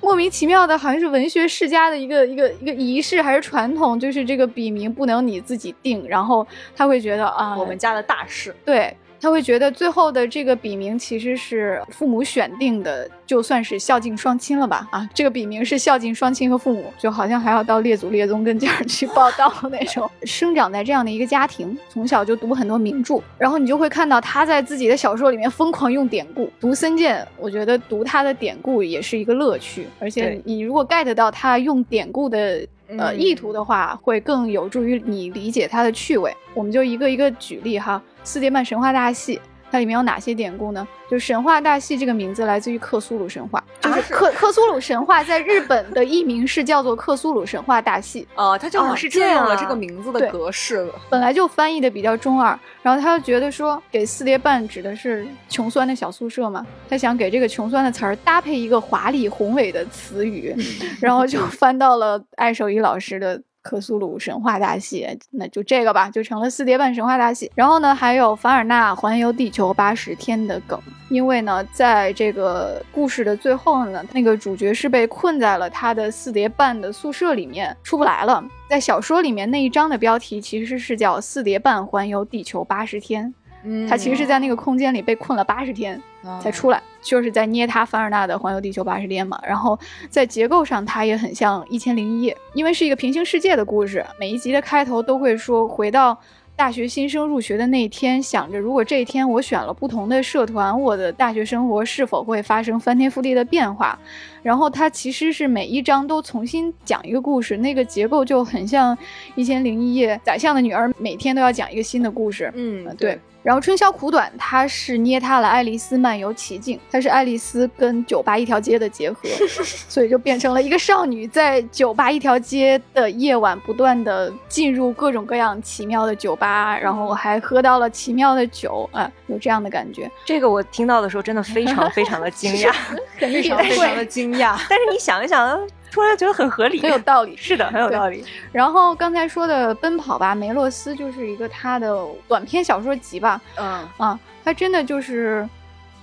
莫名其妙的，好像是文学世家的一个一个一个仪式还是传统，就是这个笔名不能你自己定，然后他会觉得啊，我们家的大事，对。他会觉得最后的这个笔名其实是父母选定的，就算是孝敬双亲了吧？啊，这个笔名是孝敬双亲和父母，就好像还要到列祖列宗跟前儿去报道那种。生长在这样的一个家庭，从小就读很多名著，然后你就会看到他在自己的小说里面疯狂用典故。读森健，我觉得读他的典故也是一个乐趣，而且你如果 get 到他用典故的呃意图的话，会更有助于你理解它的趣味。我们就一个一个举例哈。四叠半神话大戏，它里面有哪些典故呢？就神话大戏这个名字来自于克苏鲁神话，就是克克苏鲁神话在日本的译名是叫做克苏鲁神话大戏。哦，他就是借用了这个名字的格式，本来就翻译的比较中二，然后他就觉得说给四叠半指的是穷酸的小宿舍嘛，他想给这个穷酸的词儿搭配一个华丽宏伟的词语，然后 就翻到了艾守一老师的。克苏鲁神话大戏，那就这个吧，就成了四叠半神话大戏。然后呢，还有凡尔纳环游地球八十天的梗，因为呢，在这个故事的最后呢，那个主角是被困在了他的四叠半的宿舍里面，出不来了。在小说里面那一章的标题其实是叫四叠半环游地球八十天，嗯，他其实是在那个空间里被困了八十天才出来。就是在捏他凡尔纳的环游地球八十天嘛，然后在结构上它也很像一千零一夜，因为是一个平行世界的故事，每一集的开头都会说回到大学新生入学的那一天，想着如果这一天我选了不同的社团，我的大学生活是否会发生翻天覆地的变化。然后它其实是每一章都重新讲一个故事，那个结构就很像一千零一夜，宰相的女儿每天都要讲一个新的故事。嗯，对。然后春宵苦短，它是捏塌了爱丽丝漫游奇境，它是爱丽丝跟酒吧一条街的结合，所以就变成了一个少女在酒吧一条街的夜晚，不断的进入各种各样奇妙的酒吧，然后还喝到了奇妙的酒啊，有这样的感觉。这个我听到的时候真的非常 非常的惊讶，非常非常的惊讶。但是你想一想。突然觉得很合理，很有道理。是的，很有道理。然后刚才说的《奔跑吧梅洛斯》就是一个他的短篇小说集吧。嗯啊，他真的就是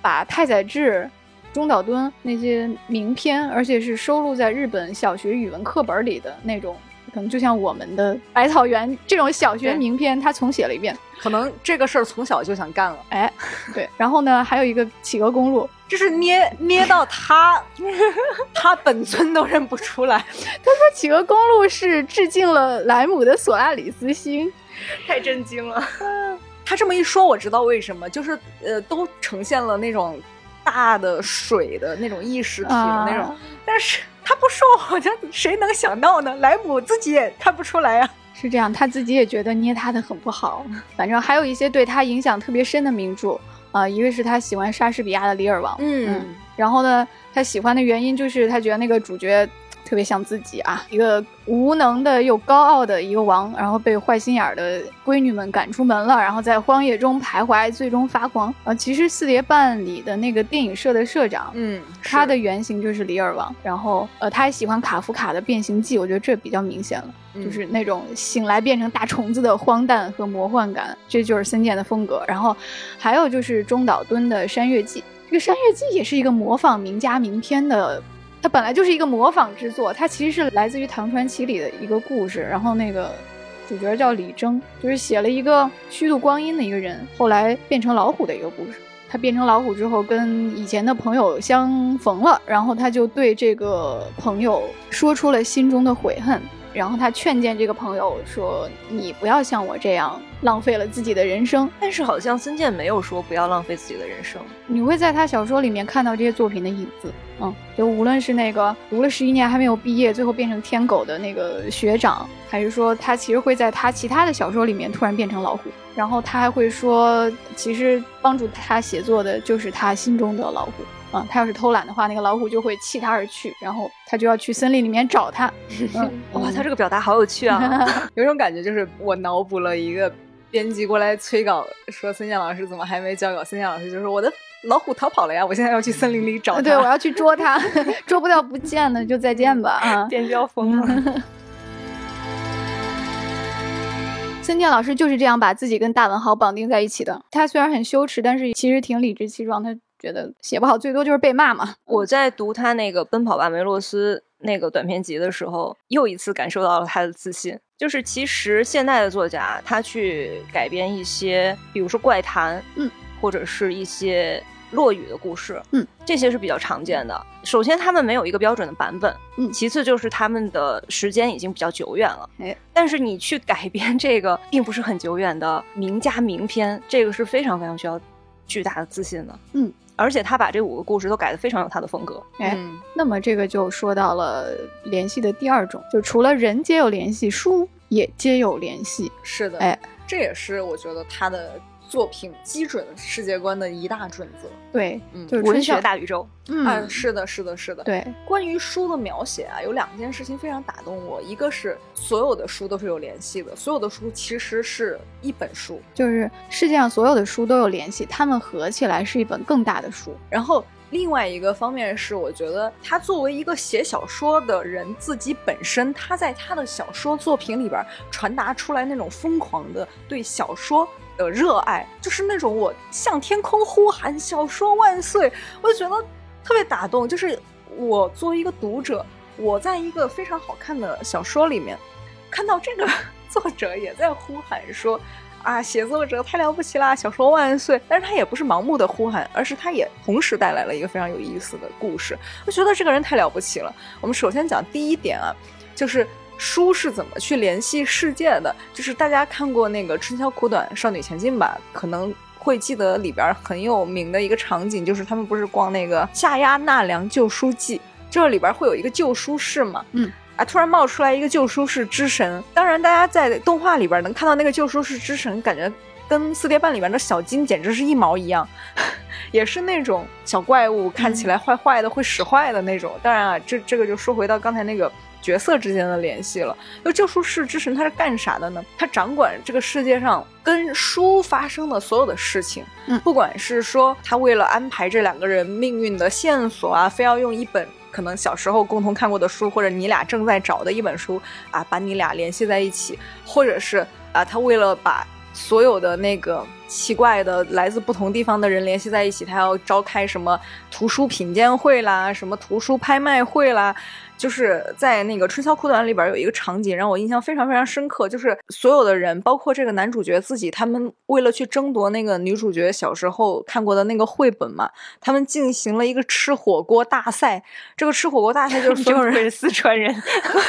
把太宰治、中岛敦那些名篇，而且是收录在日本小学语文课本里的那种。可能就像我们的《百草园》这种小学名篇，他重写了一遍。可能这个事儿从小就想干了。哎，对。然后呢，还有一个《企鹅公路》，就是捏捏到他，他本尊都认不出来。他说《企鹅公路》是致敬了莱姆的《索拉里斯星 》，太震惊了。他这么一说，我知道为什么，就是呃，都呈现了那种大的水的那种意识体的那种，但是。他不说，好像谁能想到呢？莱姆自己也看不出来啊。是这样，他自己也觉得捏他的很不好。反正还有一些对他影响特别深的名著啊，一个是他喜欢莎士比亚的《李尔王》，嗯，然后呢，他喜欢的原因就是他觉得那个主角。特别像自己啊，一个无能的又高傲的一个王，然后被坏心眼的闺女们赶出门了，然后在荒野中徘徊，最终发狂。啊，其实四叠半里的那个电影社的社长，嗯，他的原型就是李尔王。然后，呃，他还喜欢卡夫卡的《变形记》，我觉得这比较明显了，就是那种醒来变成大虫子的荒诞和魔幻感，这就是森健的风格。然后，还有就是中岛敦的《山月记》，这个《山月记》也是一个模仿名家名篇的。它本来就是一个模仿之作，它其实是来自于唐传奇里的一个故事。然后那个主角叫李征，就是写了一个虚度光阴的一个人，后来变成老虎的一个故事。他变成老虎之后，跟以前的朋友相逢了，然后他就对这个朋友说出了心中的悔恨。然后他劝谏这个朋友说：“你不要像我这样浪费了自己的人生。”但是好像孙健没有说不要浪费自己的人生。你会在他小说里面看到这些作品的影子。嗯，就无论是那个读了十一年还没有毕业，最后变成天狗的那个学长，还是说他其实会在他其他的小说里面突然变成老虎，然后他还会说，其实帮助他写作的就是他心中的老虎。啊，他要是偷懒的话，那个老虎就会弃他而去，然后他就要去森林里面找他。哇，他这个表达好有趣啊！有种感觉，就是我脑补了一个编辑过来催稿，说孙健老师怎么还没交稿？孙健老师就说我的老虎逃跑了呀，我现在要去森林里找他。对，我要 去捉他，捉不掉不见了，就再见吧。啊，编辑要疯了。孙健老师就是这样把自己跟大文豪绑定在一起的。他虽然很羞耻，但是其实挺理直气壮。他觉得写不好最多就是被骂嘛。我在读他那个《奔跑吧梅洛斯》那个短篇集的时候，又一次感受到了他的自信。就是其实现代的作家，他去改编一些，比如说怪谈，嗯，或者是一些落雨的故事，嗯，这些是比较常见的。首先，他们没有一个标准的版本，嗯，其次就是他们的时间已经比较久远了，哎，但是你去改编这个并不是很久远的名家名篇，这个是非常非常需要巨大的自信的，嗯。而且他把这五个故事都改得非常有他的风格。哎，那么这个就说到了联系的第二种，就除了人皆有联系，书也皆有联系。是的，哎，这也是我觉得他的。作品基准世界观的一大准则，对，嗯，就是文学大宇宙，嗯，是的，是的，是的，对。关于书的描写啊，有两件事情非常打动我，一个是所有的书都是有联系的，所有的书其实是一本书，就是世界上所有的书都有联系，它们合起来是一本更大的书。然后另外一个方面是，我觉得他作为一个写小说的人，自己本身他在他的小说作品里边传达出来那种疯狂的对小说。的热爱就是那种我向天空呼喊“小说万岁”，我就觉得特别打动。就是我作为一个读者，我在一个非常好看的小说里面看到这个 作者也在呼喊说：“啊，写作者太了不起啦，小说万岁！”但是他也不是盲目的呼喊，而是他也同时带来了一个非常有意思的故事。我觉得这个人太了不起了。我们首先讲第一点啊，就是。书是怎么去联系世界的？就是大家看过那个《春宵苦短，少女前进》吧，可能会记得里边很有名的一个场景，就是他们不是逛那个下压纳凉旧书记，这里边会有一个旧书市嘛？嗯，啊，突然冒出来一个旧书市之神。当然，大家在动画里边能看到那个旧书市之神，感觉跟四叠半里边的小金简直是一毛一样，也是那种小怪物，看起来坏坏的，会使坏的那种。当然啊，这这个就说回到刚才那个。角色之间的联系了。那救赎世之神他是干啥的呢？他掌管这个世界上跟书发生的所有的事情。嗯，不管是说他为了安排这两个人命运的线索啊，非要用一本可能小时候共同看过的书，或者你俩正在找的一本书啊，把你俩联系在一起，或者是啊，他为了把所有的那个奇怪的来自不同地方的人联系在一起，他要召开什么图书品鉴会啦，什么图书拍卖会啦。就是在那个《春宵苦短》里边有一个场景让我印象非常非常深刻，就是所有的人，包括这个男主角自己，他们为了去争夺那个女主角小时候看过的那个绘本嘛，他们进行了一个吃火锅大赛。这个吃火锅大赛就是 所有人四川人，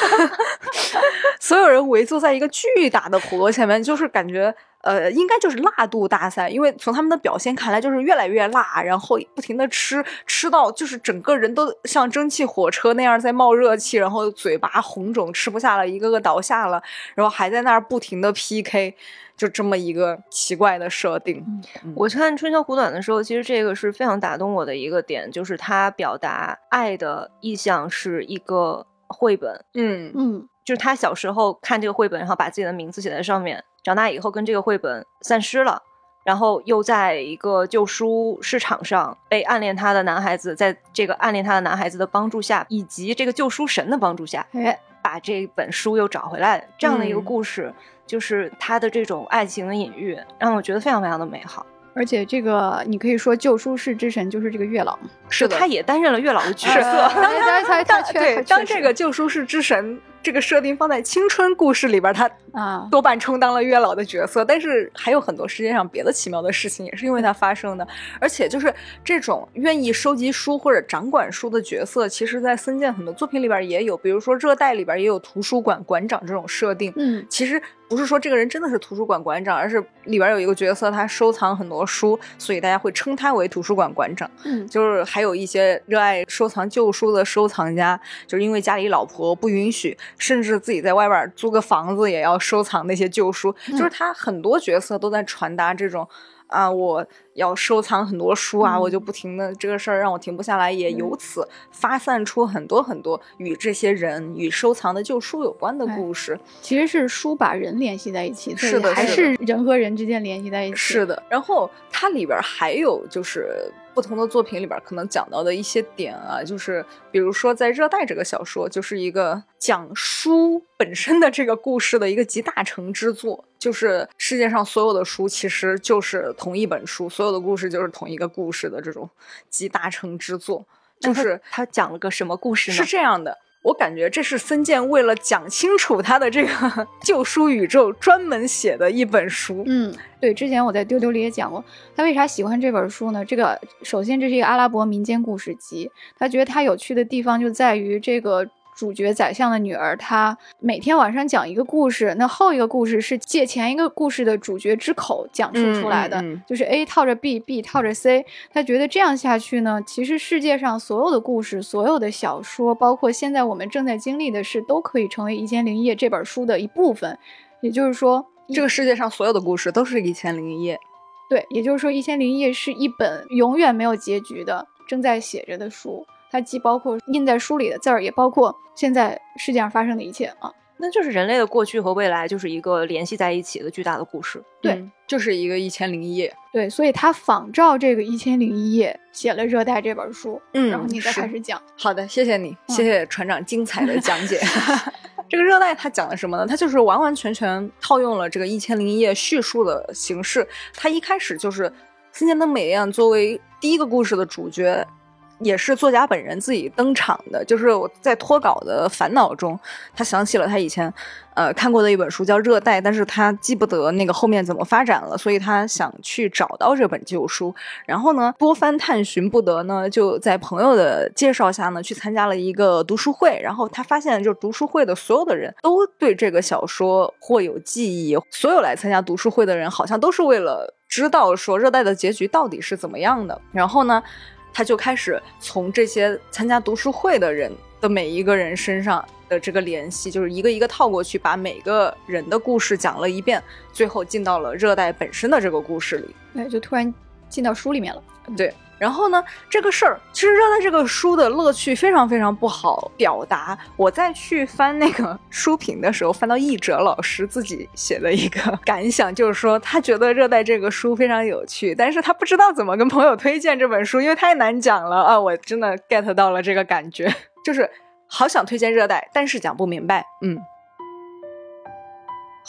所有人围坐在一个巨大的火锅前面，就是感觉。呃，应该就是辣度大赛，因为从他们的表现看来，就是越来越辣，然后不停的吃，吃到就是整个人都像蒸汽火车那样在冒热气，然后嘴巴红肿，吃不下了，一个个倒下了，然后还在那儿不停的 PK，就这么一个奇怪的设定。我看《春宵苦短》的时候，其实这个是非常打动我的一个点，就是他表达爱的意向是一个绘本。嗯嗯，就是他小时候看这个绘本，然后把自己的名字写在上面。长大以后跟这个绘本散失了，然后又在一个旧书市场上被暗恋他的男孩子，在这个暗恋他的男孩子的帮助下，以及这个旧书神的帮助下，哎，把这本书又找回来，这样的一个故事，就是他的这种爱情的隐喻，让我觉得非常非常的美好。而且这个你可以说旧书市之神就是这个月老，是的，他也担任了月老的角色。当他当对当这个旧书市之神。这个设定放在青春故事里边，他啊多半充当了月老的角色。但是还有很多世界上别的奇妙的事情，也是因为他发生的。而且就是这种愿意收集书或者掌管书的角色，其实，在森健很多作品里边也有，比如说《热带》里边也有图书馆馆长这种设定。嗯，其实不是说这个人真的是图书馆馆长，而是里边有一个角色，他收藏很多书，所以大家会称他为图书馆馆长。嗯，就是还有一些热爱收藏旧书的收藏家，就是因为家里老婆不允许。甚至自己在外边租个房子也要收藏那些旧书，就是他很多角色都在传达这种啊，我要收藏很多书啊，我就不停的这个事儿让我停不下来，也由此发散出很多很多与这些人与收藏的旧书有关的故事。其实是书把人联系在一起，是的，还是人和人之间联系在一起。是的，然后它里边还有就是。不同的作品里边可能讲到的一些点啊，就是比如说在《热带》这个小说，就是一个讲书本身的这个故事的一个集大成之作，就是世界上所有的书其实就是同一本书，所有的故事就是同一个故事的这种集大成之作。就是他讲了个什么故事呢？是这样的。我感觉这是森健为了讲清楚他的这个 旧书宇宙专门写的一本书。嗯，对，之前我在丢丢里也讲过，他为啥喜欢这本书呢？这个首先这是一个阿拉伯民间故事集，他觉得它有趣的地方就在于这个。主角宰相的女儿，她每天晚上讲一个故事，那后一个故事是借前一个故事的主角之口讲述出来的，就是 A 套着 B，B 套着 C。他觉得这样下去呢，其实世界上所有的故事、所有的小说，包括现在我们正在经历的事，都可以成为《一千零一夜》这本书的一部分。也就是说，这个世界上所有的故事都是一千零一夜。对，也就是说，《一千零一夜》是一本永远没有结局的、正在写着的书。它既包括印在书里的字儿，也包括现在世界上发生的一切啊，那就是人类的过去和未来，就是一个联系在一起的巨大的故事。对，就是一个一千零一夜。对，所以他仿照这个一千零一夜写了《热带》这本书。嗯，然后你再开始讲。好的，谢谢你，谢谢船长精彩的讲解。这个《热带》它讲的什么呢？它就是完完全全套用了这个一千零一夜叙述的形式。它一开始就是新田的美艳作为第一个故事的主角。也是作家本人自己登场的，就是我在脱稿的烦恼中，他想起了他以前，呃看过的一本书叫《热带》，但是他记不得那个后面怎么发展了，所以他想去找到这本旧书，然后呢多番探寻不得呢，就在朋友的介绍下呢去参加了一个读书会，然后他发现就读书会的所有的人都对这个小说或有记忆，所有来参加读书会的人好像都是为了知道说《热带》的结局到底是怎么样的，然后呢。他就开始从这些参加读书会的人的每一个人身上的这个联系，就是一个一个套过去，把每个人的故事讲了一遍，最后进到了热带本身的这个故事里。对，就突然进到书里面了。对。然后呢，这个事儿其实热带这个书的乐趣非常非常不好表达。我再去翻那个书评的时候，翻到译者老师自己写的一个 感想，就是说他觉得热带这个书非常有趣，但是他不知道怎么跟朋友推荐这本书，因为太难讲了啊！我真的 get 到了这个感觉，就是好想推荐热带，但是讲不明白，嗯。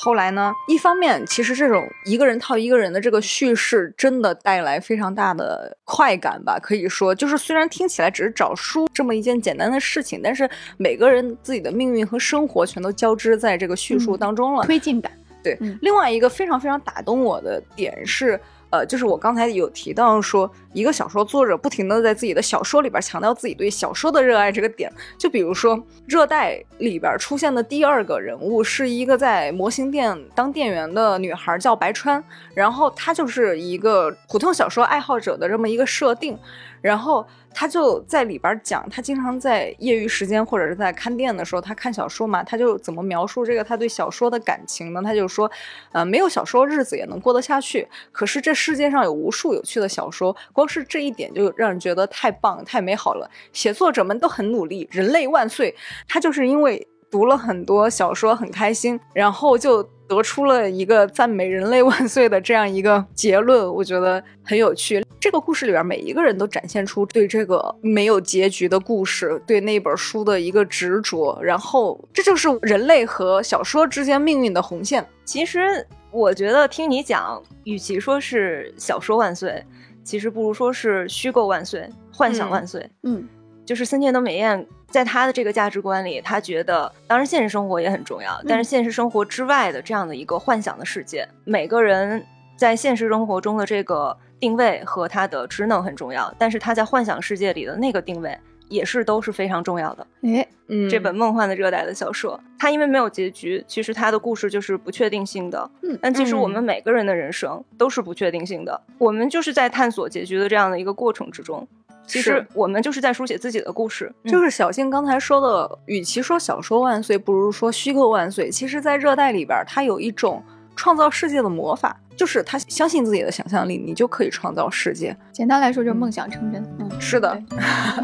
后来呢？一方面，其实这种一个人套一个人的这个叙事，真的带来非常大的快感吧？可以说，就是虽然听起来只是找书这么一件简单的事情，但是每个人自己的命运和生活全都交织在这个叙述当中了，推进感。对，另外一个非常非常打动我的点是。呃，就是我刚才有提到说，一个小说作者不停的在自己的小说里边强调自己对小说的热爱这个点。就比如说《热带》里边出现的第二个人物是一个在模型店当店员的女孩，叫白川，然后她就是一个普通小说爱好者的这么一个设定。然后他就在里边讲，他经常在业余时间或者是在看店的时候，他看小说嘛，他就怎么描述这个他对小说的感情呢？他就说，呃，没有小说日子也能过得下去。可是这世界上有无数有趣的小说，光是这一点就让人觉得太棒、太美好了。写作者们都很努力，人类万岁！他就是因为读了很多小说，很开心，然后就。得出了一个赞美人类万岁的这样一个结论，我觉得很有趣。这个故事里边每一个人都展现出对这个没有结局的故事，对那本书的一个执着，然后这就是人类和小说之间命运的红线。其实我觉得听你讲，与其说是小说万岁，其实不如说是虚构万岁，幻想万岁。嗯，就是森田的美彦。在他的这个价值观里，他觉得当然现实生活也很重要，但是现实生活之外的这样的一个幻想的世界，每个人在现实生活中的这个定位和他的职能很重要，但是他在幻想世界里的那个定位也是都是非常重要的。诶，嗯，这本梦幻的热带的小说，它因为没有结局，其实它的故事就是不确定性的。嗯，但其实我们每个人的人生都是不确定性的，我们就是在探索结局的这样的一个过程之中。其实我们就是在书写自己的故事，就是小静刚才说的，与其说小说万岁，不如说虚构万岁。其实，在热带里边，它有一种创造世界的魔法，就是他相信自己的想象力，你就可以创造世界。简单来说，就是梦想成真。嗯，是的，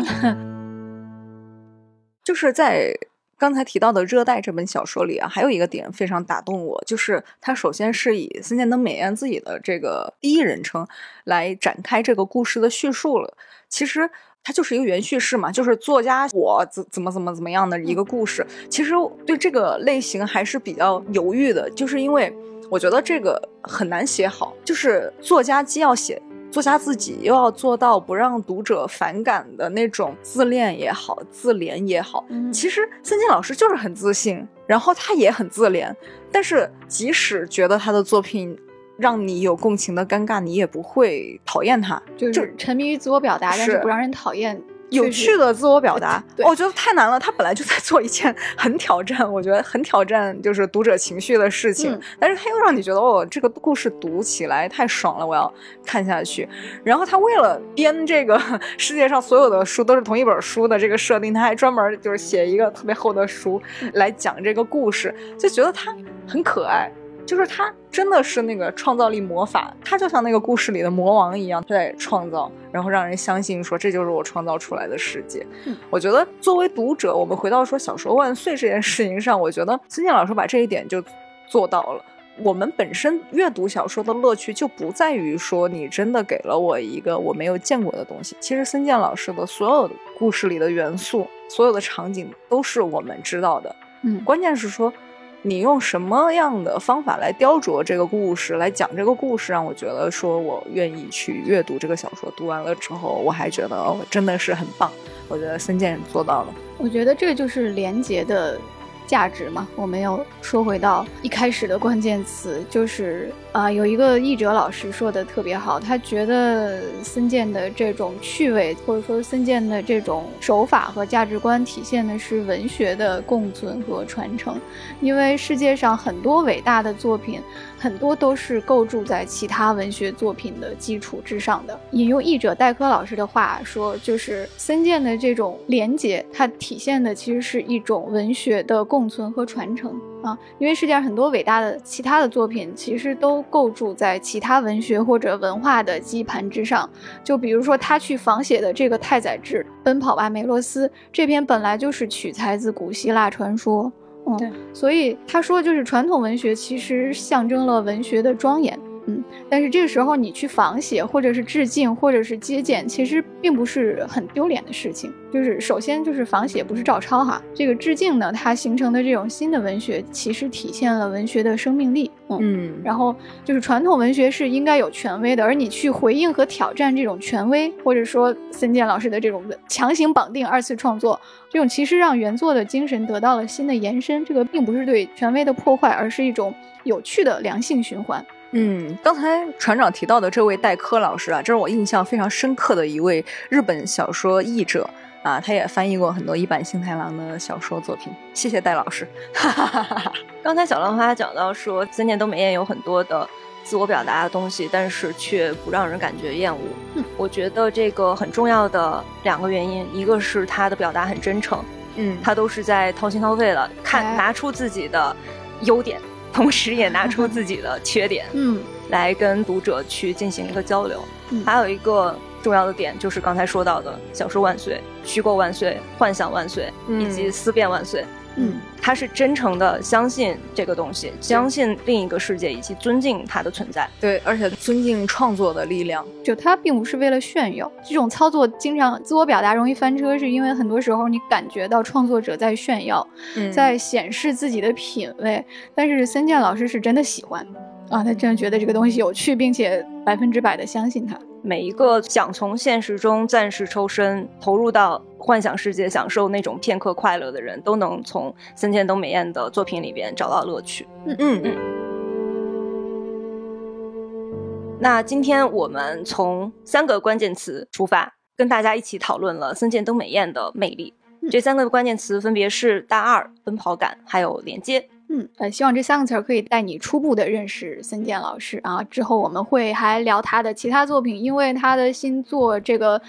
就是在。刚才提到的《热带》这本小说里啊，还有一个点非常打动我，就是它首先是以森田登美彦自己的这个第一人称来展开这个故事的叙述了。其实它就是一个原叙事嘛，就是作家我怎怎么怎么怎么样的一个故事。其实对这个类型还是比较犹豫的，就是因为我觉得这个很难写好，就是作家既要写。作家自己又要做到不让读者反感的那种自恋也好，自怜也好。其实孙静老师就是很自信，然后他也很自怜。但是即使觉得他的作品让你有共情的尴尬，你也不会讨厌他，就是沉迷于自我表达，但是不让人讨厌。有趣的自我表达，我觉得太难了。他本来就在做一件 很挑战，我觉得很挑战，就是读者情绪的事情。但是他又让你觉得，哦，这个故事读起来太爽了，我要看下去。然后他为了编这个 世界上所有的书都是同一本书的这个设定，他还专门就是写一个特别厚的书来讲这个故事，就觉得他很可爱。就是他真的是那个创造力魔法，他就像那个故事里的魔王一样，在创造，然后让人相信说这就是我创造出来的世界。我觉得作为读者，我们回到说小说万岁这件事情上，我觉得孙健老师把这一点就做到了。我们本身阅读小说的乐趣就不在于说你真的给了我一个我没有见过的东西。其实孙健老师的所有的故事里的元素，所有的场景都是我们知道的。嗯，关键是说。你用什么样的方法来雕琢这个故事，来讲这个故事，让我觉得说我愿意去阅读这个小说。读完了之后，我还觉得哦，真的是很棒。我觉得孙健做到了。我觉得这就是连接的。价值嘛，我们要说回到一开始的关键词，就是啊，有一个译者老师说的特别好，他觉得森健的这种趣味，或者说森健的这种手法和价值观，体现的是文学的共存和传承。因为世界上很多伟大的作品，很多都是构筑在其他文学作品的基础之上的。引用译者戴科老师的话说，就是森健的这种连结，它体现的其实是一种文学的。共存和传承啊，因为世界上很多伟大的其他的作品，其实都构筑在其他文学或者文化的基盘之上。就比如说他去仿写的这个太宰治《奔跑吧，梅洛斯》这篇，本来就是取材自古希腊传说。嗯，所以他说，就是传统文学其实象征了文学的庄严。嗯，但是这个时候你去仿写，或者是致敬，或者是接见，其实并不是很丢脸的事情。就是首先就是仿写不是照抄哈，这个致敬呢，它形成的这种新的文学，其实体现了文学的生命力。嗯，然后就是传统文学是应该有权威的，而你去回应和挑战这种权威，或者说森健老师的这种强行绑定二次创作，这种其实让原作的精神得到了新的延伸。这个并不是对权威的破坏，而是一种有趣的良性循环。嗯，刚才船长提到的这位代科老师啊，这是我印象非常深刻的一位日本小说译者啊，他也翻译过很多一版幸太郎的小说作品。谢谢戴老师。刚才小浪花讲到说，森田都美彦有很多的自我表达的东西，但是却不让人感觉厌恶。我觉得这个很重要的两个原因，一个是他的表达很真诚，嗯，他都是在掏心掏肺的看，拿出自己的优点。同时也拿出自己的 缺点，嗯，来跟读者去进行一个交流。还有一个重要的点就是刚才说到的“小说万岁”“虚构万岁”“幻想万岁”以及“思辨万岁”。嗯，他是真诚的相信这个东西，相信另一个世界，以及尊敬它的存在。对，而且尊敬创作的力量。就他并不是为了炫耀，这种操作经常自我表达容易翻车，是因为很多时候你感觉到创作者在炫耀，在显示自己的品味。但是森健老师是真的喜欢啊，他真的觉得这个东西有趣，并且百分之百的相信他。每一个想从现实中暂时抽身，投入到幻想世界，享受那种片刻快乐的人，都能从森田登美彦的作品里边找到乐趣。嗯嗯嗯。那今天我们从三个关键词出发，跟大家一起讨论了森田登美彦的魅力。这三个关键词分别是大二、奔跑感，还有连接。嗯，呃，希望这三个词儿可以带你初步的认识森健老师啊。之后我们会还聊他的其他作品，因为他的新作这个《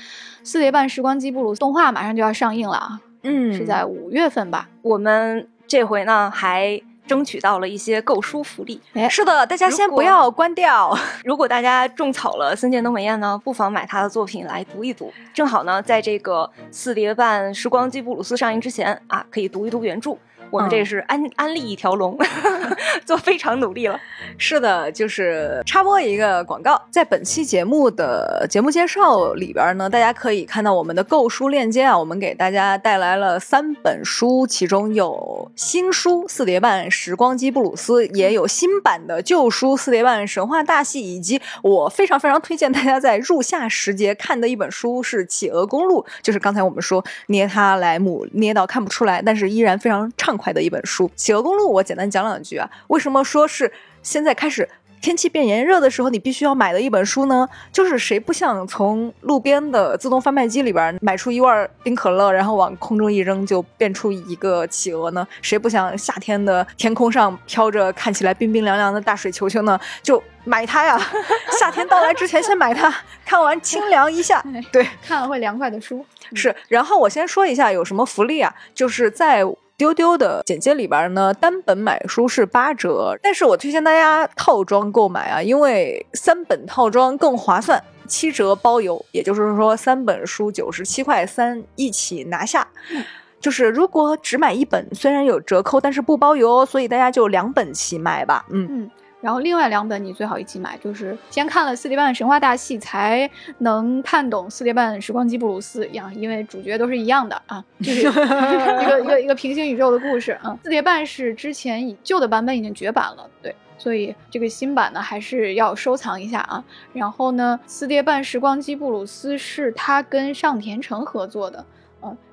四叠半时光机布鲁斯》动画马上就要上映了啊。嗯，是在五月份吧。我们这回呢还争取到了一些购书福利。哎，是的，大家先不要关掉。如果大家种草了森健东美彦呢，不妨买他的作品来读一读。正好呢，在这个《四叠半时光机布鲁斯》上映之前啊，可以读一读原著。我们这是安安利一条龙，做非常努力了。是的，就是插播一个广告，在本期节目的节目介绍里边呢，大家可以看到我们的购书链接啊，我们给大家带来了三本书，其中有新书《四叠半时光机布鲁斯》，也有新版的旧书《四叠半神话大戏》，以及我非常非常推荐大家在入夏时节看的一本书是《企鹅公路》，就是刚才我们说捏它莱姆捏到看不出来，但是依然非常畅快的一本书。《企鹅公路》我简单讲两句啊，为什么说是？现在开始天气变炎热的时候，你必须要买的一本书呢，就是谁不想从路边的自动贩卖机里边买出一罐冰可乐，然后往空中一扔就变出一个企鹅呢？谁不想夏天的天空上飘着看起来冰冰凉凉的大水球球呢？就买它呀！夏天到来之前先买它，看完清凉一下。对，看了会凉快的书是。然后我先说一下有什么福利啊，就是在。丢丢的简介里边呢，单本买书是八折，但是我推荐大家套装购买啊，因为三本套装更划算，七折包邮，也就是说三本书九十七块三一起拿下。就是如果只买一本，虽然有折扣，但是不包邮，所以大家就两本起买吧。嗯嗯。然后另外两本你最好一起买，就是先看了四叠半神话大戏，才能看懂四叠半时光机布鲁斯一样，因为主角都是一样的啊，就是 一个一个一个平行宇宙的故事啊。四叠半是之前以旧的版本已经绝版了，对，所以这个新版呢还是要收藏一下啊。然后呢，四叠半时光机布鲁斯是他跟上田诚合作的。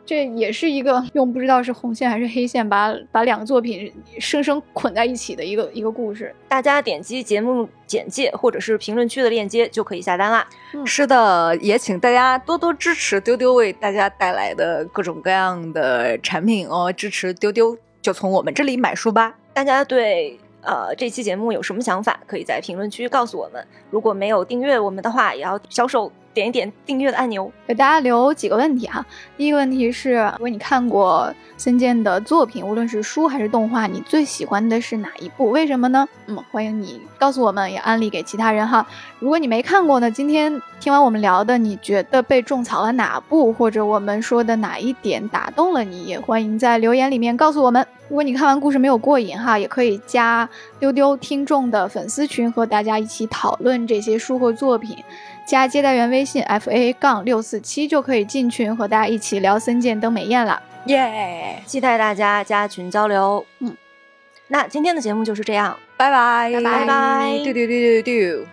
这也是一个用不知道是红线还是黑线把把两个作品生生捆在一起的一个一个故事。大家点击节目简介或者是评论区的链接就可以下单啦。是的，也请大家多多支持丢丢为大家带来的各种各样的产品哦，支持丢丢就从我们这里买书吧。大家对呃这期节目有什么想法，可以在评论区告诉我们。如果没有订阅我们的话，也要销售。点一点订阅的按钮，给大家留几个问题哈。第一个问题是，如果你看过森健的作品，无论是书还是动画，你最喜欢的是哪一部？为什么呢？嗯，欢迎你告诉我们，也安利给其他人哈。如果你没看过呢，今天听完我们聊的，你觉得被种草了哪部，或者我们说的哪一点打动了你？也欢迎在留言里面告诉我们。如果你看完故事没有过瘾哈，也可以加丢丢听众的粉丝群，和大家一起讨论这些书或作品。加接待员微信 f a 杠六四七就可以进群和大家一起聊森见登美彦了，耶！期待大家加群交流。嗯，那今天的节目就是这样，拜拜拜拜丢丢丢丢丢。